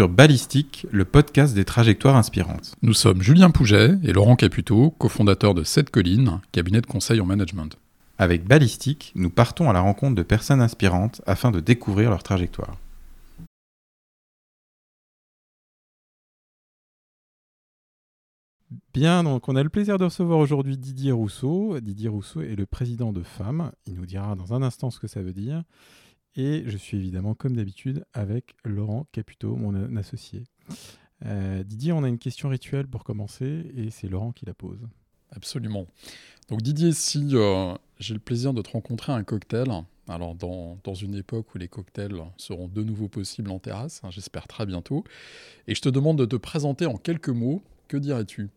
Sur Ballistique, le podcast des trajectoires inspirantes. Nous sommes Julien Pouget et Laurent Caputo, cofondateurs de Sept Collines, cabinet de conseil en management. Avec Ballistique, nous partons à la rencontre de personnes inspirantes afin de découvrir leur trajectoire. Bien, donc on a le plaisir de recevoir aujourd'hui Didier Rousseau. Didier Rousseau est le président de FAM. Il nous dira dans un instant ce que ça veut dire. Et je suis évidemment, comme d'habitude, avec Laurent Caputo, mon associé. Euh, Didier, on a une question rituelle pour commencer, et c'est Laurent qui la pose. Absolument. Donc Didier, si euh, j'ai le plaisir de te rencontrer à un cocktail, alors dans, dans, une époque où les cocktails seront de nouveau possibles en terrasse, hein, j'espère très bientôt, et je te demande de te présenter en quelques mots, que dirais-tu?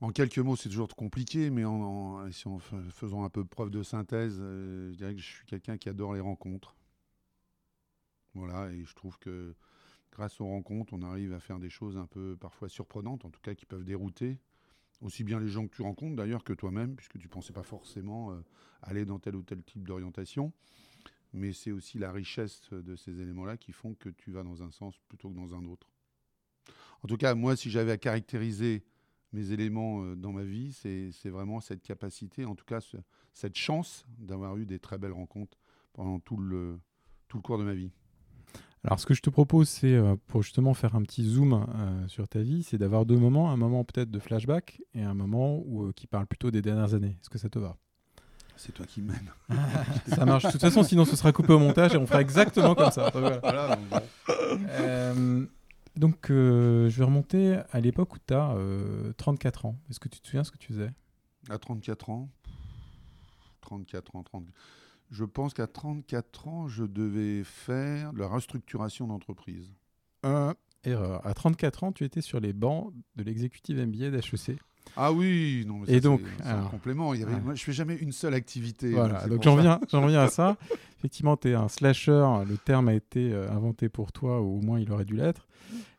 En quelques mots, c'est toujours compliqué, mais en, si en faisant un peu preuve de synthèse, euh, je dirais que je suis quelqu'un qui adore les rencontres. Voilà, et je trouve que grâce aux rencontres, on arrive à faire des choses un peu parfois surprenantes, en tout cas qui peuvent dérouter aussi bien les gens que tu rencontres d'ailleurs que toi-même, puisque tu ne pensais pas forcément euh, aller dans tel ou tel type d'orientation. Mais c'est aussi la richesse de ces éléments-là qui font que tu vas dans un sens plutôt que dans un autre. En tout cas, moi, si j'avais à caractériser mes éléments euh, dans ma vie, c'est vraiment cette capacité, en tout cas cette chance d'avoir eu des très belles rencontres pendant tout le, tout le cours de ma vie. Alors, ce que je te propose, c'est euh, pour justement faire un petit zoom euh, sur ta vie, c'est d'avoir deux moments, un moment peut-être de flashback et un moment où, euh, qui parle plutôt des dernières années. Est-ce que ça te va? C'est toi qui mènes. ça marche. De toute façon, sinon ce sera coupé au montage et on fera exactement comme ça. donc, je vais remonter à l'époque où tu as 34 ans. Est-ce que tu te souviens ce que tu faisais? À 34 ans 34 ans, 30 je pense qu'à 34 ans, je devais faire de la restructuration d'entreprise. Un erreur. À 34 ans, tu étais sur les bancs de l'exécutive MBA d'HEC. Ah oui, non, mais et donc, c'est un complément. Il y avait, moi, je fais jamais une seule activité. Voilà, donc j'en reviens, reviens à ça. Effectivement, tu es un slasher. Le terme a été euh, inventé pour toi, ou au moins il aurait dû l'être.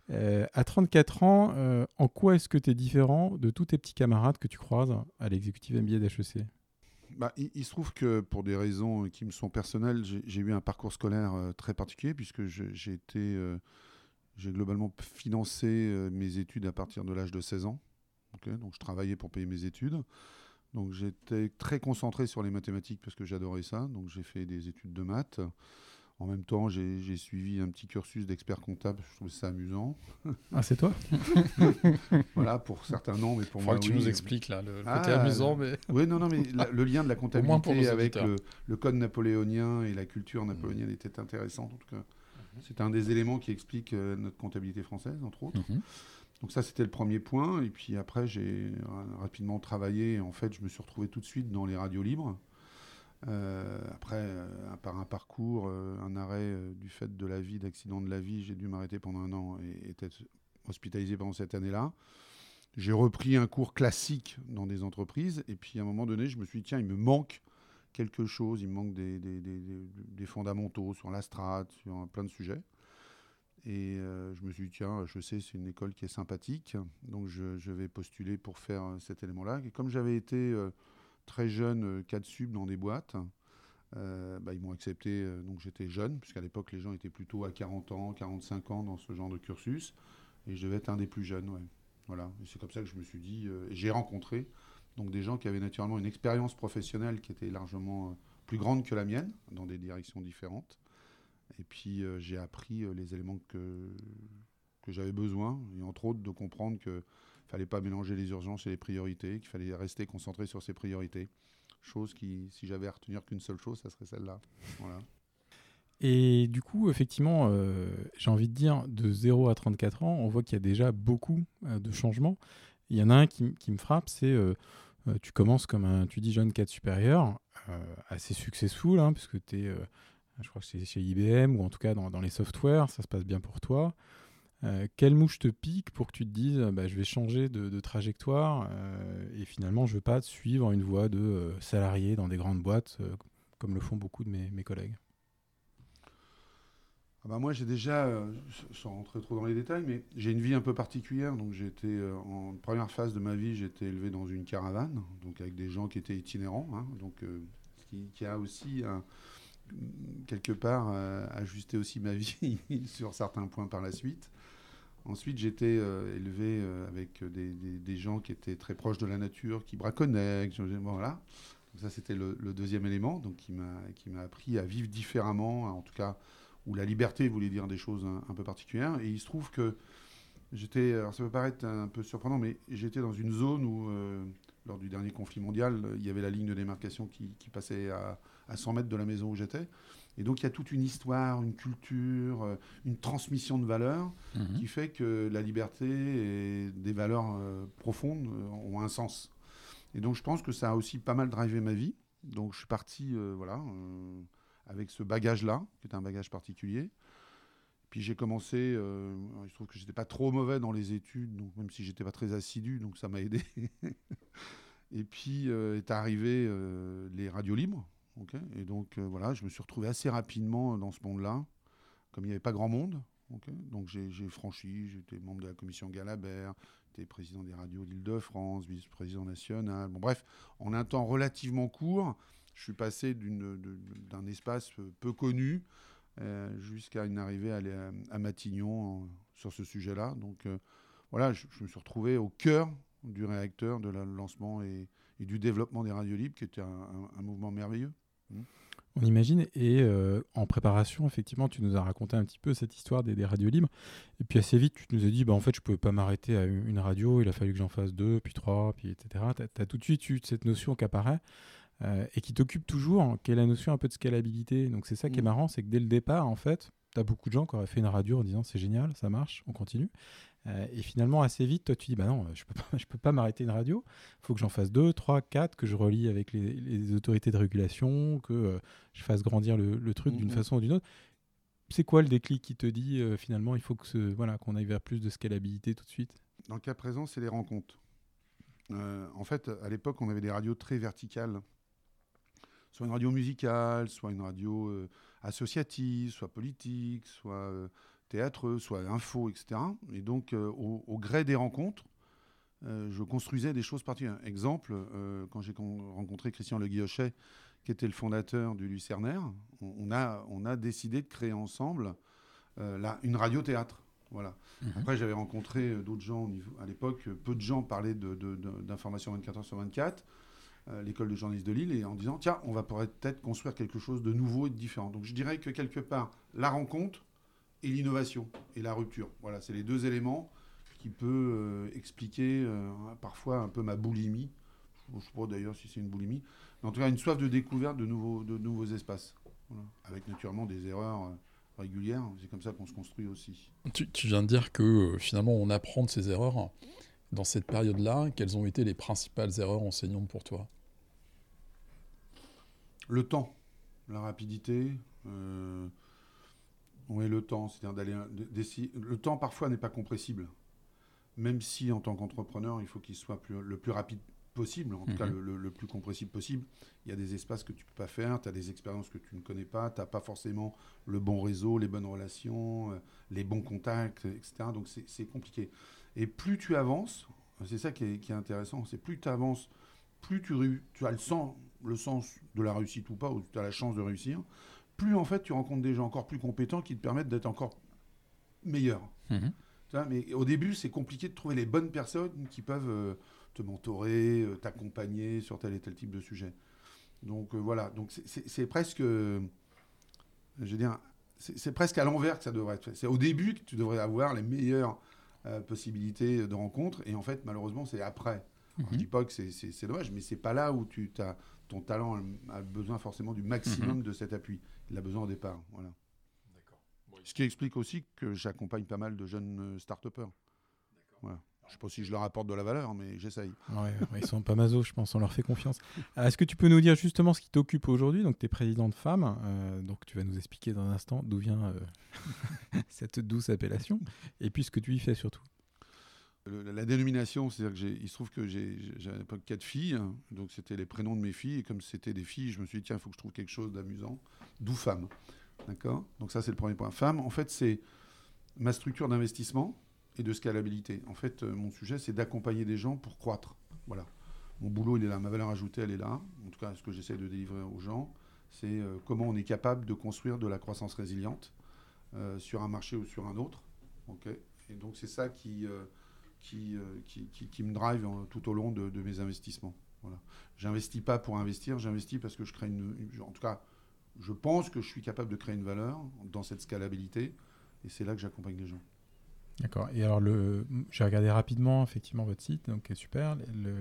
Euh, à 34 ans, euh, en quoi est-ce que tu es différent de tous tes petits camarades que tu croises à l'exécutive MBA d'HEC bah, il, se trouve que pour des raisons qui me sont personnelles, j'ai eu un parcours scolaire euh, très particulier puisque j'ai été, euh, j'ai globalement financé euh, mes études à partir de l'âge de 16 ans. donc je travaillais pour payer mes études. Donc j'étais très concentré sur les mathématiques parce que j'adorais ça. Donc j'ai fait des études de maths. En même temps, j'ai suivi un petit cursus d'expert comptable. Je trouvais ça amusant. Ah, c'est toi Voilà, pour certains non, mais pour moi, que tu nous expliques là le, ah, côté amusant. Mais... Oui, non, non, mais le lien de la comptabilité avec le, code napoléonien et la culture napoléonienne mmh. était intéressant. En tout cas, mmh. c'est un des éléments qui explique euh, notre comptabilité française, entre autres. Mmh. Donc ça, c'était le premier point. Et puis après, j'ai rapidement travaillé. En fait, je me suis retrouvé tout de suite dans les radios libres. Euh, après, euh, par un parcours, euh, un arrêt du fait de la vie, d'accident de la vie, j'ai dû m'arrêter pendant un an et, être hospitalisé pendant cette année-là. J'ai repris un cours classique dans des entreprises et puis à un moment donné, je me suis dit, tiens, il me manque quelque chose, il me manque des, fondamentaux sur la strate, sur plein de sujets. Et je me suis dit, tiens, je sais, c'est une école qui est sympathique, donc je vais postuler pour faire cet élément-là. Et comme j'avais été très jeune, 4 euh, sub dans des boîtes. Euh, bah, ils m'ont accepté, euh, donc j'étais jeune, puisqu'à l'époque les gens étaient plutôt à 40 ans, 45 ans dans ce genre de cursus, et je devais être un des plus jeunes. Ouais. Voilà. c'est comme ça que je me suis dit, j'ai rencontré donc des gens qui avaient naturellement une expérience professionnelle qui était largement plus grande que la mienne, dans des directions différentes. Et puis j'ai appris les éléments que, que j'avais besoin, et entre autres de comprendre que fallait pas mélanger les urgences et les priorités, qu'il fallait rester concentré sur ses priorités. Chose qui, si j'avais à retenir qu'une seule chose, ça serait celle-là. Voilà. Et du coup, effectivement, euh, j'ai envie de dire, de 0 à 34 ans, on voit qu'il y a déjà beaucoup euh, de changements. Il y en a un qui, me frappe, c'est euh, tu commences comme un, tu dis, jeune cadre supérieur, assez successful, hein, puisque tu es, je crois que c'est chez IBM, ou en tout cas dans les softwares, ça se passe bien pour toi. Euh, quelle mouche te pique pour que tu te dises bah, je vais changer de, trajectoire euh, et finalement je ne veux pas suivre une voie de euh, salarié dans des grandes boîtes comme le font beaucoup de mes, collègues? Ah bah, Moi j'ai déjà, sans rentrer trop dans les détails, mais j'ai une vie un peu particulière. Donc j'ai été, en première phase de ma vie, j'étais élevé dans une caravane, donc avec des gens qui étaient itinérants, hein, donc, qui, qui, a aussi quelque part ajusté aussi ma vie sur certains points par la suite. Ensuite, j'étais élevé avec des, gens qui étaient très proches de la nature, qui braconnaient. voilà. Ça, c'était le, deuxième élément, donc qui m'a appris à vivre différemment, en tout cas où la liberté voulait dire des choses un, peu particulières. Et il se trouve que j'étais, alors ça peut paraître un peu surprenant, mais j'étais dans une zone où, euh, lors du dernier conflit mondial, il y avait la ligne de démarcation qui, passait à, 100 mètres de la maison où j'étais. Et donc il y a toute une histoire, une culture, euh, une transmission de valeurs mhm. qui fait que la liberté et des valeurs euh, profondes ont un sens. Et donc je pense que ça a aussi pas mal drivé ma vie. Donc je suis parti, voilà avec ce bagage-là, qui est un bagage particulier. Puis j'ai commencé, euh, je trouve que j'étais pas trop mauvais dans les études, donc même si j'étais pas très assidu, donc ça m'a aidé. et puis euh, est arrivé euh, les radios libres, et donc voilà, je me suis retrouvé assez rapidement dans ce monde-là, comme il n'y avait pas grand monde. donc j'ai franchi, j'étais membre de la commission Galabert, j'étais président des radios d'Île-de-France, vice-président national. Bon bref, en un temps relativement court, je suis passé d'un espace peu connu euh, jusqu'à une arrivée à, Matignon sur ce sujet-là. Donc euh, voilà, je, me suis retrouvé au cœur du réacteur, de le lancement et, du développement des radios libres, qui était un, mouvement merveilleux. Mmh. On imagine. Et euh, en préparation, effectivement, tu nous as raconté un petit peu cette histoire des, radios libres. Et puis assez vite, tu nous as dit, bah, en fait, je ne pouvais pas m'arrêter à une radio. Il a fallu que j'en fasse deux, puis trois, puis etc. Tu as, tout de suite eu cette notion qui apparaît. Euh, et qui t'occupe toujours, qui est la notion un peu de scalabilité. Donc c'est ça qui est mm. marrant, c'est que dès le départ, en fait, tu as beaucoup de gens qui auraient fait une radio en disant c'est génial, ça marche, on continue. Euh, et finalement, assez vite, toi, tu dis bah non, je peux pas, je peux pas m'arrêter une radio. Il faut que j'en fasse deux, trois, quatre, que je relie avec les, autorités de régulation, que euh, je fasse grandir le, truc d'une mm-hmm. façon ou d'une autre. C'est quoi le déclic qui te dit finalement il faut que ce, voilà qu'on aille vers plus de scalabilité tout de suite? Dans le cas présent, c'est les rencontres. en fait, à l'époque, on avait des radios très verticales soit une radio musicale, soit une radio euh, associative, soit politique, soit euh, théâtre, soit info, etc. Et donc, euh, au, gré des rencontres, je construisais des choses particulières. Exemple, quand j'ai rencontré Christian Le Guillochet, qui était le fondateur du Lucernaire, on, a, on a décidé de créer ensemble là, une radio-théâtre. Voilà. Mhm. Après, j'avais rencontré d'autres gens à l'époque. Peu de gens parlaient d'information 24 heures sur 24. Euh, l'école de journalisme de Lille et en disant tiens, on va peut-être construire quelque chose de nouveau et de différent. Donc je dirais que quelque part, la rencontre et l'innovation et la rupture. Voilà, c'est les deux éléments qui peuvent euh, expliquer euh, parfois un peu ma boulimie. Je ne sais pas d'ailleurs si c'est une boulimie, mais en tout cas une soif de découverte de nouveaux, de nouveaux espaces. Avec naturellement des erreurs régulières. C'est comme ça qu'on se construit aussi. Tu, tu, viens de dire que finalement on apprend de ces erreurs dans cette période-là, quelles ont été les principales erreurs enseignantes pour toi? Le temps, la rapidité. Euh, oui, le temps, c'est-à-dire d'aller. Le temps parfois n'est pas compressible. Même si en tant qu'entrepreneur, il faut qu'il soit le plus rapide possible, en tout cas mhm. le, plus compressible possible. Il y a des espaces que tu ne peux pas faire, tu as des expériences que tu ne connais pas, tu n'as pas forcément le bon réseau, les bonnes relations, euh, les bons contacts, etc. Donc c'est compliqué. Et plus tu avances, c'est ça qui est, intéressant, c'est plus tu avances, plus tu, tu as le sens, le sens de la réussite ou pas, ou tu as la chance de réussir, plus en fait tu rencontres des gens encore plus compétents qui te permettent d'être encore meilleur. Mhm. Mais au début, c'est compliqué de trouver les bonnes personnes qui peuvent euh, te mentorer, euh, t'accompagner sur tel et tel type de sujet. Donc euh, voilà, donc c'est presque, je veux dire, c'est presque à l'envers que ça devrait être fait. C'est au début que tu devrais avoir les meilleures possibilités de rencontre. Et en fait, malheureusement, c'est après. Je ne mhm. dis pas que c'est dommage, mais c'est pas là où tu as, ton talent a besoin forcément du maximum mhm. de cet appui. Il a besoin au départ. Voilà. Ce qui explique aussi que j'accompagne pas mal de jeunes euh, start-upers. Voilà. Je ne sais pas si je leur apporte de la valeur, mais j'essaye. Ouais, ils sont pas maso, je pense, on leur fait confiance. Euh, est-ce que tu peux nous dire justement ce qui t'occupe aujourd'hui? Donc, tu es président de femmes, euh, donc tu vas nous expliquer dans un instant d'où vient euh, cette douce appellation, et puis ce que tu y fais surtout. La dénomination, c'est-à-dire qu'il se trouve que j'ai à l'époque quatre filles, donc c'était les prénoms de mes filles, et comme c'était des filles, je me suis dit, tiens, il faut que je trouve quelque chose d'amusant, d'où femme. D'accord? Donc ça, c'est le premier point. Femme, en fait, c'est ma structure d'investissement et de scalabilité. En fait, euh, mon sujet, c'est d'accompagner des gens pour croître. Voilà. Mon boulot, il est là. Ma valeur ajoutée, elle est là. En tout cas, ce que j'essaie de délivrer aux gens, c'est euh, comment on est capable de construire de la croissance résiliente euh, sur un marché ou sur un autre. ok? Et donc c'est ça qui, qui, qui, qui, me drive tout au long de, mes investissements. Voilà. J'investis pas pour investir, j'investis parce que je crée une, En tout cas, je pense que je suis capable de créer une valeur dans cette scalabilité. Et c'est là que j'accompagne les gens. D'accord. Et alors, le, j'ai regardé rapidement effectivement votre site, donc c'est super. Le,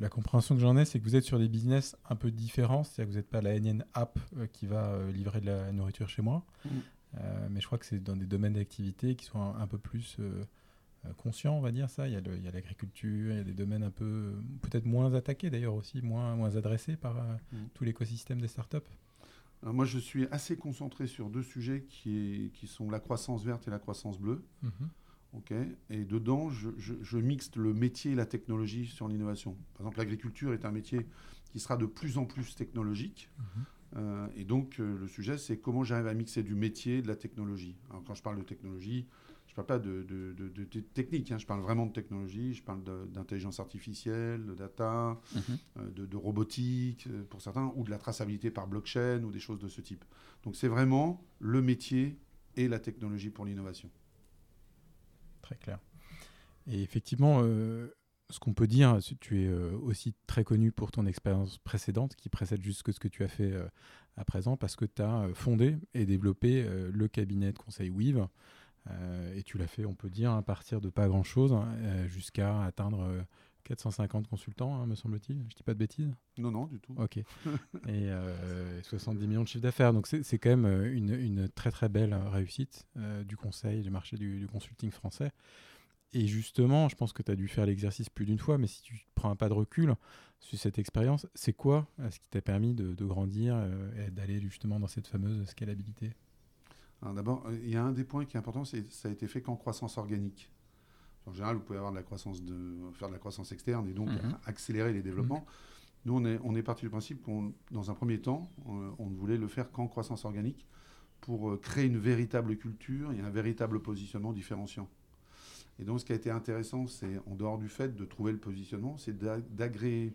la compréhension que j'en ai, c'est que vous êtes sur des business un peu différents. C'est-à-dire que vous n'êtes pas la énième app euh, qui va euh, livrer de la nourriture chez moi. Mm. Euh, mais je crois que c'est dans des domaines d'activité qui sont un, peu plus conscients, on va dire ça. Il y a l'agriculture, il y a des domaines un peu peut-être moins attaqués d'ailleurs aussi, moins, moins adressés par mm. tout l'écosystème des startups. Alors moi, je suis assez concentré sur deux sujets qui, est, qui sont la croissance verte et la croissance bleue. Mm-hmm et dedans, je, je, mixte le métier et la technologie sur l'innovation. Par exemple, l'agriculture est un métier qui sera de plus en plus technologique. Mhm. Euh, et donc, euh, le sujet, c'est comment j'arrive à mixer du métier et de la technologie. Alors, quand je parle de technologie, je ne parle pas de, de, technique, hein. je parle vraiment de technologie, je parle d'intelligence artificielle, de data, mhm. euh, de, robotique pour certains, ou de la traçabilité par blockchain, ou des choses de ce type. Donc, c'est vraiment le métier et la technologie pour l'innovation très clair. Et effectivement, euh, ce qu'on peut dire, tu es euh, aussi très connu pour ton expérience précédente, qui précède juste ce que tu as fait euh, à présent, parce que tu as fondé et développé le cabinet de conseil Weave. Et tu l'as fait, on peut dire, à partir de pas grand-chose, hein, jusqu'à atteindre 450 consultants, hein, me semble-t-il. Je dis pas de bêtises Non, non, du tout. Ok. et 70 millions de chiffre d'affaires. Donc c'est quand même une, une, très très belle réussite du conseil, du marché du consulting français. Et justement, je pense que tu as dû faire l'exercice plus d'une fois, mais si tu prends un pas de recul sur cette expérience, c'est quoi euh, ce qui t'a permis de, grandir euh, et d'aller justement dans cette fameuse scalabilité? D'abord, euh, il y a un des points qui est important, c'est ça a été fait qu'en croissance organique. En général, vous pouvez avoir de la croissance de, faire de la croissance externe et donc mhm. accélérer les développements. Mhm. Nous, on est, on est parti du principe qu'on, dans un premier temps, on, ne voulait le faire qu'en croissance organique pour créer une véritable culture et un véritable positionnement différenciant. Et donc, ce qui a été intéressant, c'est, en dehors du fait de trouver le positionnement, c'est d'agréer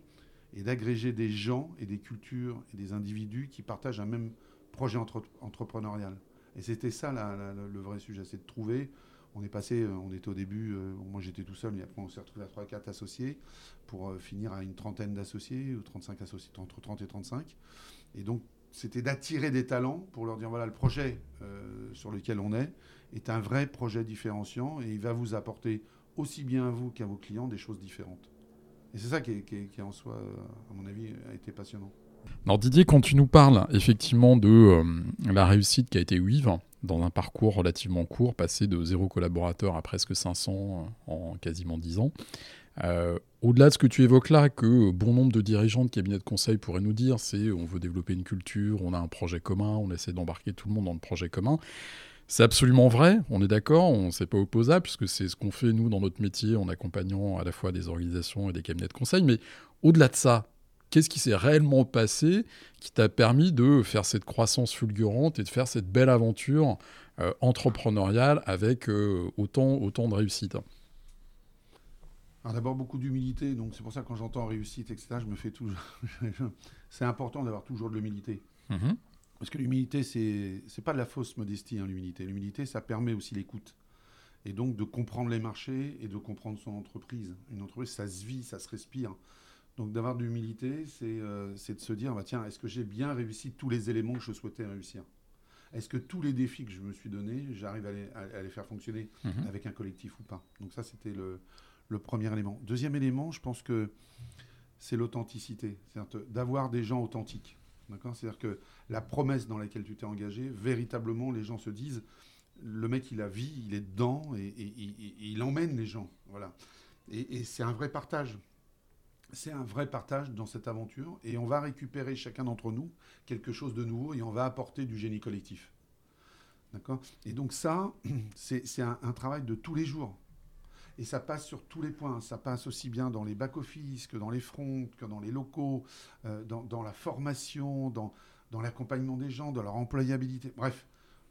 et d'agréger des gens et des cultures et des individus qui partagent un même projet entrepreneurial. Et c'était ça le vrai sujet, c'est de trouver. On est passé, euh, on était au début, euh, moi j'étais tout seul, mais après on s'est retrouvé à 3-4 associés pour euh, finir à une trentaine d'associés, ou 35 associés, entre 30 et 35. Et donc c'était d'attirer des talents pour leur dire voilà, le projet sur lequel on est, est un vrai projet différenciant et il va vous apporter aussi bien à vous qu'à vos clients des choses différentes. Et c'est ça qui, qui, en soi, à mon avis, a été passionnant. Alors Didier, quand tu nous parles effectivement de euh, la réussite qui a été Weave, dans un parcours relativement court, passé de zéro collaborateur à presque 500 euh, en quasiment 10 ans, euh, au-delà de ce que tu évoques là, que bon nombre de dirigeants de cabinets de conseil pourraient nous dire, c'est on veut développer une culture, on a un projet commun, on essaie d'embarquer tout le monde dans le projet commun. C'est absolument vrai, on est d'accord, on ne s'est pas opposable, puisque c'est ce qu'on fait, nous, dans notre métier, en accompagnant à la fois des organisations et des cabinets de conseil. Mais au-delà de ça, qu'est-ce qui s'est réellement passé qui t'a permis de faire cette croissance fulgurante et de faire cette belle aventure euh, entrepreneuriale avec euh, autant, autant de réussite? D'abord beaucoup d'humilité, donc c'est pour ça que quand j'entends réussite, etc., je me fais toujours... c'est important d'avoir toujours de l'humilité. Mm-hmm. Parce que l'humilité, c'est n'est pas de la fausse modestie, hein, l'humilité. L'humilité, ça permet aussi l'écoute. Et donc de comprendre les marchés et de comprendre son entreprise. Une entreprise, ça se vit, ça se respire. Donc d'avoir de l'humilité, c'est euh, de se dire, bah, tiens, est-ce que j'ai bien réussi tous les éléments que je souhaitais réussir? Est-ce que tous les défis que je me suis donnés, j'arrive à, à, les faire fonctionner mhm. avec un collectif ou pas? Donc ça, c'était le, le, premier élément. Deuxième élément, je pense que c'est l'authenticité. C'est-à-dire d'avoir des gens authentiques. C'est-à-dire que la promesse dans laquelle tu t'es engagé, véritablement, les gens se disent, le mec, il a vie, il est dedans et, il emmène les gens. Voilà. Et, c'est un vrai partage. C'est un vrai partage dans cette aventure et on va récupérer chacun d'entre nous quelque chose de nouveau et on va apporter du génie collectif. D'accord? Et donc ça, c'est un, travail de tous les jours. Et ça passe sur tous les points. Ça passe aussi bien dans les back-office que dans les fronts, que dans les locaux, euh, dans, la formation, dans, l'accompagnement des gens, dans leur employabilité. Bref,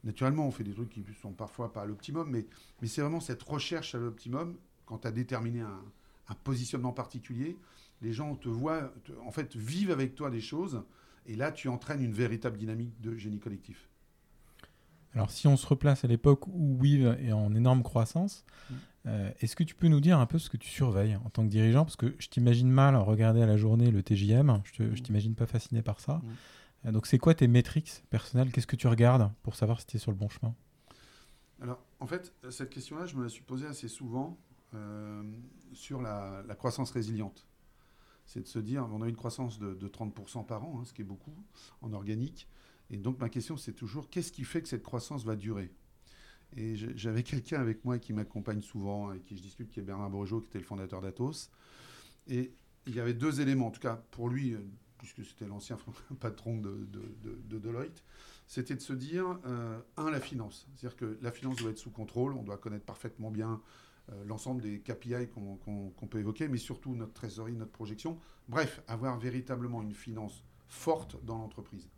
naturellement, on fait des trucs qui sont parfois pas à l'optimum, mais, mais c'est vraiment cette recherche à l'optimum quand tu as déterminé un, un, positionnement particulier. Les gens te voient, en fait, vivent avec toi des choses, et là, tu entraînes une véritable dynamique de génie collectif. Alors si on se replace à l'époque où Weave est en énorme croissance, mm. euh, est-ce que tu peux nous dire un peu ce que tu surveilles en tant que dirigeant? Parce que je t'imagine mal regarder à la journée le TJM, je, ne mm. t'imagine pas fasciné par ça. Mm. Euh, donc c'est quoi tes métriques personnelles? Qu'est-ce que tu regardes pour savoir si tu es sur le bon chemin? Alors en fait, cette question-là, je me la suis posée assez souvent euh, sur la, croissance résiliente. C'est de se dire, on a une croissance de, 30% par an, hein, ce qui est beaucoup en organique. Et donc ma question, c'est toujours qu'est-ce qui fait que cette croissance va durer? Et j'avais quelqu'un avec moi qui m'accompagne souvent, et qui je discute, qui est Bernard Bourgeot, qui était le fondateur d'Atos. Et il y avait deux éléments, en tout cas pour lui, euh, puisque c'était l'ancien patron de, de, Deloitte, c'était de se dire, euh, un, la finance. C'est-à-dire que la finance doit être sous contrôle, on doit connaître parfaitement bien l'ensemble des KPI qu'on peut évoquer, mais surtout notre trésorerie, notre projection. Bref, avoir véritablement une finance forte dans l'entreprise.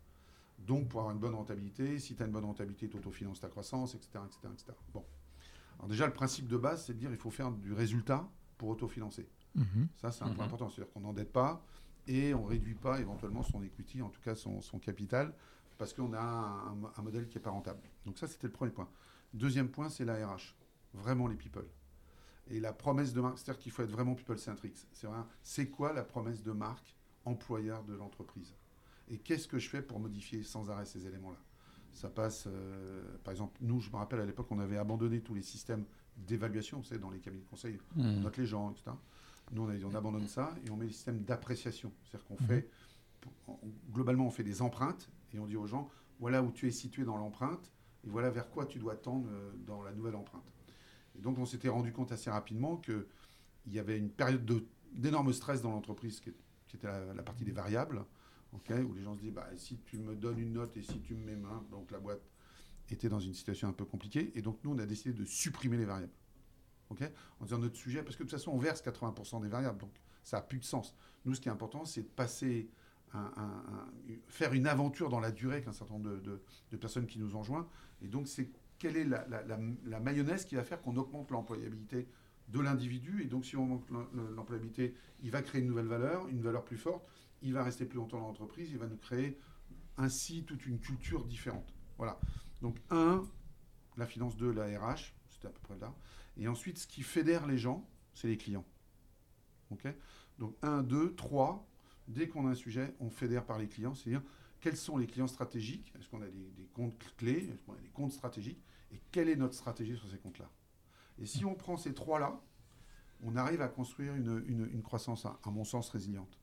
Donc, pour avoir une bonne rentabilité, si tu as une bonne rentabilité, tu autofinances ta croissance, etc., etc., Bon. Alors déjà, le principe de base, c'est de dire qu'il faut faire du résultat pour autofinancer. Mhm. Ça, c'est un point mhm. important. C'est-à-dire qu'on n'endette pas et on ne réduit pas éventuellement son equity, en tout cas son, capital, parce qu'on a un, modèle qui n'est pas rentable. Donc ça, c'était le premier point. Deuxième point, c'est la RH. Vraiment les people. Et la promesse de marque, c'est-à-dire qu'il faut être vraiment people-centric. C'est quoi la promesse de marque employeur de l'entreprise? Et qu'est-ce que je fais pour modifier sans arrêt ces éléments-là? Ça passe, euh, par exemple, nous, je me rappelle à l'époque, on avait abandonné tous les systèmes d'évaluation, vous savez, dans les cabinets de conseil, on mmh. note les gens, etc. Nous, on, abandonne ça et on met les systèmes d'appréciation. C'est-à-dire qu'on mmh. fait, globalement, on fait des empreintes et on dit aux gens, voilà où tu es situé dans l'empreinte et voilà vers quoi tu dois tendre euh, dans la nouvelle empreinte. Et donc, on s'était rendu compte assez rapidement qu'il y avait une période d'énorme stress dans l'entreprise qui, était la, partie des variables où les gens se disent bah, si tu me donnes une note et si tu me mets main, donc la boîte était dans une situation un peu compliquée. Et donc, nous, on a décidé de supprimer les variables. ok en disant notre sujet, parce que de toute façon, on verse 80% des variables, donc ça n'a plus de sens. Nous, ce qui est important, c'est de passer, faire une aventure dans la durée avec un certain nombre de, personnes qui nous ont joints. Et donc, c'est quelle est la, mayonnaise qui va faire qu'on augmente l'employabilité de l'individu. Et donc, si on augmente l'employabilité, il va créer une nouvelle valeur, une valeur plus forte il va rester plus longtemps dans l'entreprise, il va nous créer ainsi toute une culture différente. Voilà. Donc, un, la finance, deux, la RH, c'était à peu près là. Et ensuite, ce qui fédère les gens, c'est les clients. OK? Donc, un, deux, trois, dès qu'on a un sujet, on fédère par les clients, c'est-à-dire quels sont les clients stratégiques? Est-ce qu'on a des, comptes clés? Est-ce qu'on a des comptes stratégiques? Et quelle est notre stratégie sur ces comptes-là? Et si on prend ces trois-là, on arrive à construire une, croissance, à mon sens, résiliente.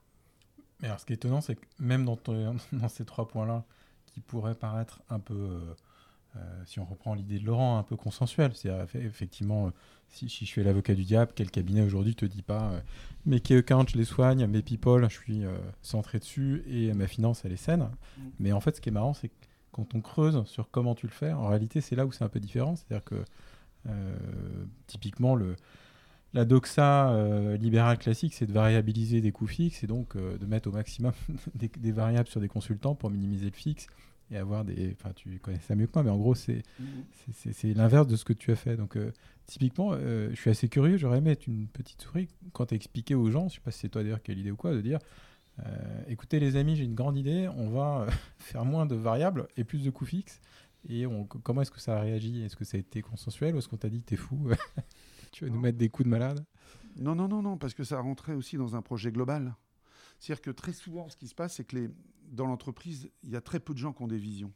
Mais alors, ce qui est étonnant, c'est que même dans, dans ces trois points-là, qui pourraient paraître un peu, euh, euh, si on reprend l'idée de Laurent, un peu consensuel, c'est-à-dire effectivement, euh, si, je fais l'avocat du diable, quel cabinet aujourd'hui te dit pas mes key accounts, je les soigne, mes people, je suis centré dessus et ma finance, elle est saine. Mm. Mais en fait, ce qui est marrant, c'est que quand on creuse sur comment tu le fais, en réalité, c'est là où c'est un peu différent. C'est-à-dire que typiquement, le la doxa euh, libérale classique, c'est de variabiliser des coûts fixes et donc euh, de mettre au maximum des, variables sur des consultants pour minimiser le fixe et avoir des. Enfin, tu connais ça mieux que moi, mais en gros, c'est mhm. l'inverse de ce que tu as fait. Donc, euh, typiquement, je suis assez curieux. J'aurais aimé être une petite souris quand tu as expliqué aux gens, je ne sais pas si c'est toi d'ailleurs qui as l'idée ou quoi, de dire écoutez, les amis, j'ai une grande idée, on va faire moins de variables et plus de coûts fixes. Et comment est-ce que ça a réagi? Est-ce que ça a été consensuel ou est-ce qu'on t'a dit t'es fou? Tu veux nous mettre des coups de malade? Non, non, non, non, parce que ça rentrait aussi dans un projet global. C'est-à-dire que très souvent, ce qui se passe, c'est que les, dans l'entreprise, il y a très peu de gens qui ont des visions.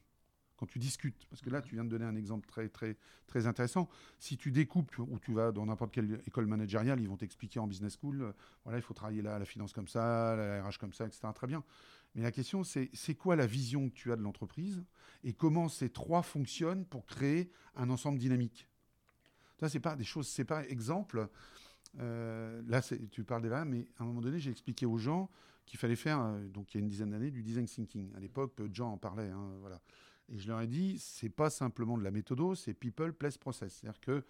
Quand tu discutes, parce que là, tu viens de donner un exemple très, très, très intéressant. Si tu découpes ou tu vas dans n'importe quelle école managériale, ils vont t'expliquer en business school, euh, voilà, il faut travailler là, la finance comme ça, la RH comme ça, etc. Très bien. Mais la question, c'est c'est quoi la vision que tu as de l'entreprise et comment ces trois fonctionnent pour créer un ensemble dynamique? Ça, c'est pas des choses, c'est pas exemple. Euh, là, tu parles des mais à un moment donné, j'ai expliqué aux gens qu'il fallait faire, euh, donc il y a une dizaine d'années, du design thinking. À l'époque, peu de gens en parlaient. Hein, voilà. Et je leur ai dit, c'est pas simplement de la méthode, c'est people, place, process. C'est-à-dire que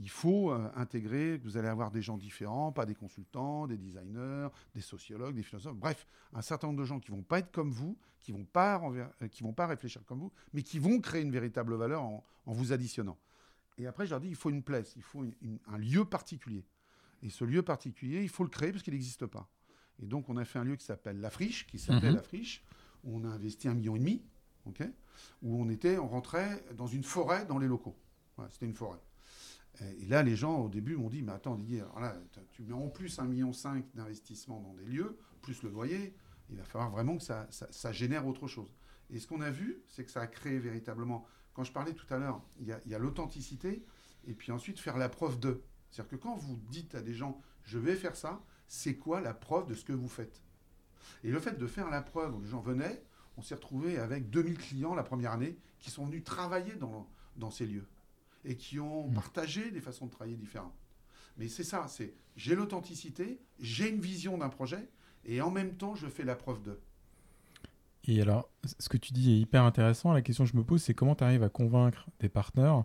il faut euh, intégrer, vous allez avoir des gens différents, pas des consultants, des designers, des sociologues, des philosophes, bref, un certain nombre de gens qui vont pas être comme vous, qui vont pas, qui vont pas réfléchir comme vous, mais qui vont créer une véritable valeur en vous additionnant. Et après, je leur dis, il faut une place, il faut un lieu particulier. Et ce lieu particulier, il faut le créer parce qu'il n'existe pas. Et donc, on a fait un lieu qui s'appelle La Friche, qui s'appelle mhm. La Friche. On a investi un million et demi. Où on était, on rentrait dans une forêt dans les locaux. C'était une forêt. Et là, les gens, au début, m'ont dit, mais attends, Didier, tu mets en plus 1,5 million d'investissement dans des lieux, plus le loyer, il va falloir vraiment que ça, génère autre chose. Et ce qu'on a vu, c'est que ça a créé véritablement, quand je parlais tout à l'heure, il y a, l'authenticité, et puis ensuite faire la preuve de. C'est-à-dire que quand vous dites à des gens, je vais faire ça, c'est quoi la preuve de ce que vous faites? Et le fait de faire la preuve, où les gens venaient, on s'est retrouvé avec 2000 clients la première année qui sont venus travailler dans, dans ces lieux et qui ont mmh. partagé des façons de travailler différentes. Mais c'est ça, c'est j'ai l'authenticité, j'ai une vision d'un projet et en même temps je fais la preuve de. Et alors, ce que tu dis est hyper intéressant. La question que je me pose, c'est comment tu arrives à convaincre des partenaires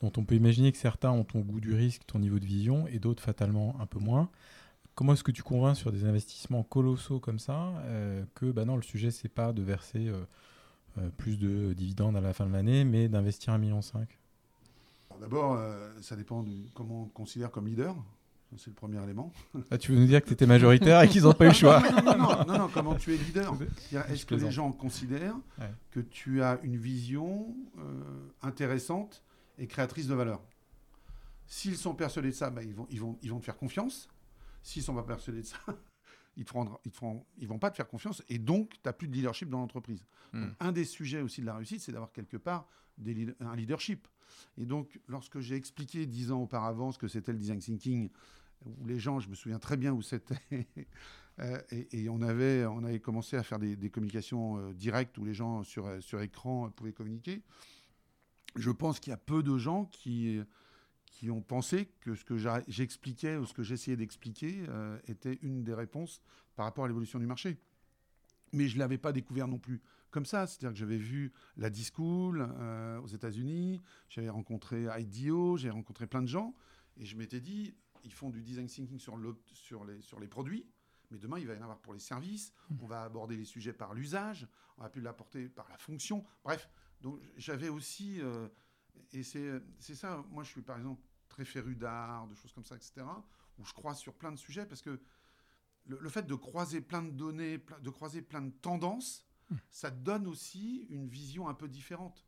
dont on peut imaginer que certains ont ton goût du risque, ton niveau de vision, et d'autres fatalement un peu moins. Comment est-ce que tu convaincs sur des investissements colossaux comme ça euh, que bah non, le sujet, c'est pas de verser euh, euh, plus de dividendes à la fin de l'année, mais d'investir 1,5 million D'abord, ça dépend de comment on te considère comme leader. C'est le premier élément. Ah, tu veux nous dire que tu étais majoritaire et qu'ils n'ont pas eu le choix? Non non, non, comment tu es leader? Est-ce que les gens considèrent que tu as une vision intéressante et créatrice de valeur? S'ils sont persuadés de ça, bah, ils, vont, ils, vont, ils vont te faire confiance. S'ils ne sont pas persuadés de ça, ils ils vont pas te faire confiance et donc tu n'as plus de leadership dans l'entreprise. Hmm. Un des sujets aussi de la réussite, c'est d'avoir quelque part des, un leadership. Et donc, lorsque j'ai expliqué dix ans auparavant ce que c'était le design thinking, où les gens, je me souviens très bien où c'était, euh, et, on, avait, on avait commencé à faire des, communications euh, directes où les gens sur, sur écran pouvaient communiquer, je pense qu'il y a peu de gens qui qui ont pensé que ce que j'expliquais ou ce que j'essayais d'expliquer euh, était une des réponses par rapport à l'évolution du marché. Mais je ne l'avais pas découvert non plus comme ça. C'est-à-dire que j'avais vu la D-School euh, aux États-Unis, j'avais rencontré IDEO, j'ai rencontré plein de gens, et je m'étais dit, ils font du design thinking sur, sur, les, sur les produits, mais demain, il va y en avoir pour les services, mmh. on va aborder les sujets par l'usage, on va plus l'apporter par la fonction. Bref, donc j'avais aussi... Euh, et c'est ça, moi je suis par exemple très féru d'art, de choses comme ça, etc., où je crois sur plein de sujets, parce que le, fait de croiser plein de données, de croiser plein de tendances, hmm. ça donne aussi une vision un peu différente.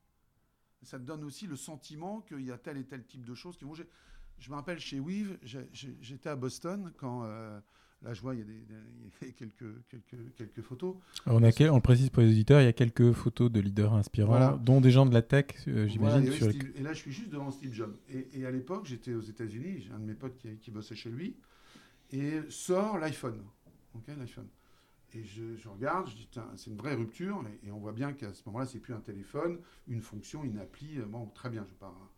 Ça donne aussi le sentiment qu'il y a tel et tel type de choses qui vont... Je me rappelle chez Weave, j'étais à Boston quand... Euh, Là, je vois, il y a, des, quelques, quelques, quelques, photos. on, a on le précise pour les auditeurs, il y a quelques photos de leaders inspirants, dont des gens de la tech, euh, j'imagine. et, là, je suis juste devant Steve Jobs. Et, à l'époque, j'étais aux États-Unis, j'ai un de mes potes qui, qui, bossait chez lui, et sort l'iPhone. l'iPhone. Et je, regarde, je dis, c'est une vraie rupture, et, on voit bien qu'à ce moment-là, c'est plus un téléphone, une fonction, une appli. Euh, bon, très bien, je pars. Hein.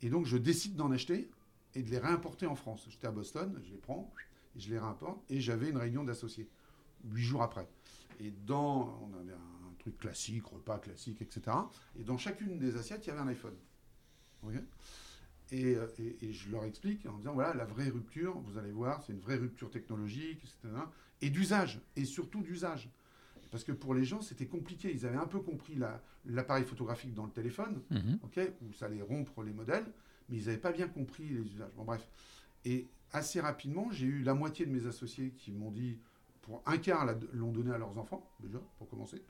Et donc, je décide d'en acheter et de les réimporter en France. J'étais à Boston, je les prends je les rapporte, et j'avais une réunion d'associés, huit jours après. Et dans, on avait un truc classique, repas classique, etc. Et dans chacune des assiettes, il y avait un iPhone. Euh, et, et, je leur explique en disant, voilà, la vraie rupture, vous allez voir, c'est une vraie rupture technologique, etc. Et d'usage, et surtout d'usage. Parce que pour les gens, c'était compliqué. Ils avaient un peu compris l'appareil photographique dans le téléphone, mhm. où ça allait rompre les modèles, mais ils n'avaient pas bien compris les usages. Bon, bref. Et assez rapidement, j'ai eu la moitié de mes associés qui m'ont dit, pour un quart l'ont donné à leurs enfants, déjà, pour commencer.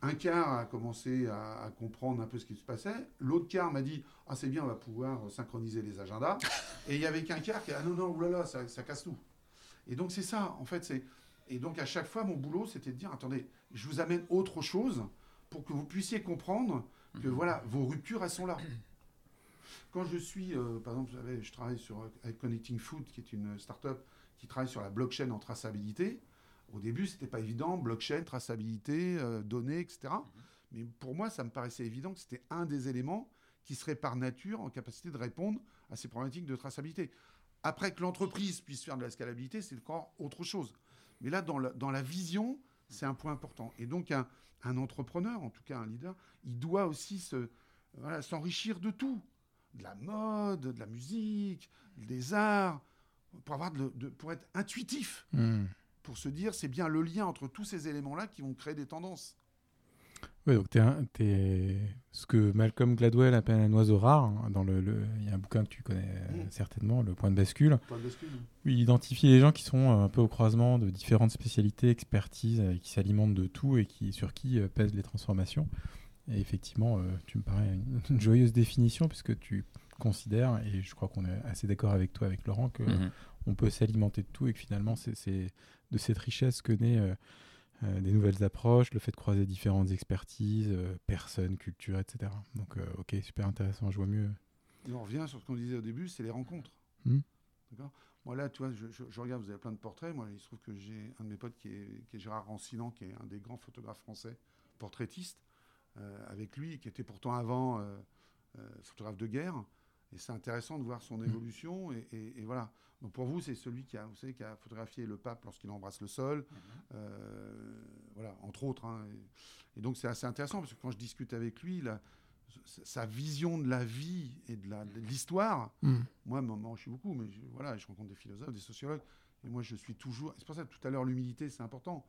Un quart a commencé à, comprendre un peu ce qui se passait. L'autre quart m'a dit Ah, c'est bien, on va pouvoir synchroniser les agendas. Et il y avait qu'un quart qui a Ah non, non, oulala, ça, ça casse tout. Et donc, c'est ça, en fait. c'est Et donc, à chaque fois, mon boulot, c'était de dire Attendez, je vous amène autre chose pour que vous puissiez comprendre que, mhm. voilà, vos ruptures, elles sont là. Quand je suis, euh, par exemple, je travaille sur, avec Connecting Food, qui est une start-up qui travaille sur la blockchain en traçabilité. Au début, ce n'était pas évident, blockchain, traçabilité, euh, données, etc. Mhm. Mais pour moi, ça me paraissait évident que c'était un des éléments qui serait par nature en capacité de répondre à ces problématiques de traçabilité. Après que l'entreprise puisse faire de la scalabilité, c'est encore autre chose. Mais là, dans la, dans la vision, c'est un point important. Et donc, un, un, entrepreneur, en tout cas un leader, il doit aussi se, voilà, s'enrichir de tout de la mode, de la musique, des arts, pour, avoir de, pour être intuitif, hmm. pour se dire c'est bien le lien entre tous ces éléments-là qui vont créer des tendances. Oui, donc tu es, ce que Malcolm Gladwell appelle un oiseau rare. Hein, dans le, il y a un bouquin que tu connais euh, hmm. certainement, Le Point de bascule. Point de bascule. il identifie les gens qui sont euh, un peu au croisement de différentes spécialités, expertises, euh, qui s'alimentent de tout et qui, sur qui pèsent les transformations. Et effectivement, tu me parais une, joyeuse définition puisque tu considères, et je crois qu'on est assez d'accord avec toi, avec Laurent, que mhm. on peut s'alimenter de tout et que finalement, c'est de cette richesse que naît euh, des nouvelles approches, le fait de croiser différentes expertises, euh, personnes, cultures, etc. Donc, euh, ok, super intéressant, je vois mieux. Et on revient sur ce qu'on disait au début, c'est les rencontres. Hmm. D'accord? Moi, là, tu vois, je, regarde, vous avez plein de portraits. Moi, il se trouve que j'ai un de mes potes qui est, qui est, Gérard Rancinan, qui est un des grands photographes français, portraitiste, avec lui, qui était pourtant avant photographe de guerre. Et c'est intéressant de voir son hmm. évolution. et, voilà. Donc pour vous, c'est celui qui a, vous savez, qui a photographié le pape lorsqu'il embrasse le sol, mhm. euh, voilà, entre autres. Hein. et, donc c'est assez intéressant parce que quand je discute avec lui, sa vision de la vie et de l'histoire, mhm. moi, moi, je suis beaucoup, mais je, voilà, je rencontre des philosophes, des sociologues, et moi, je suis toujours. C'est pour ça que tout à l'heure, l'humilité, c'est important.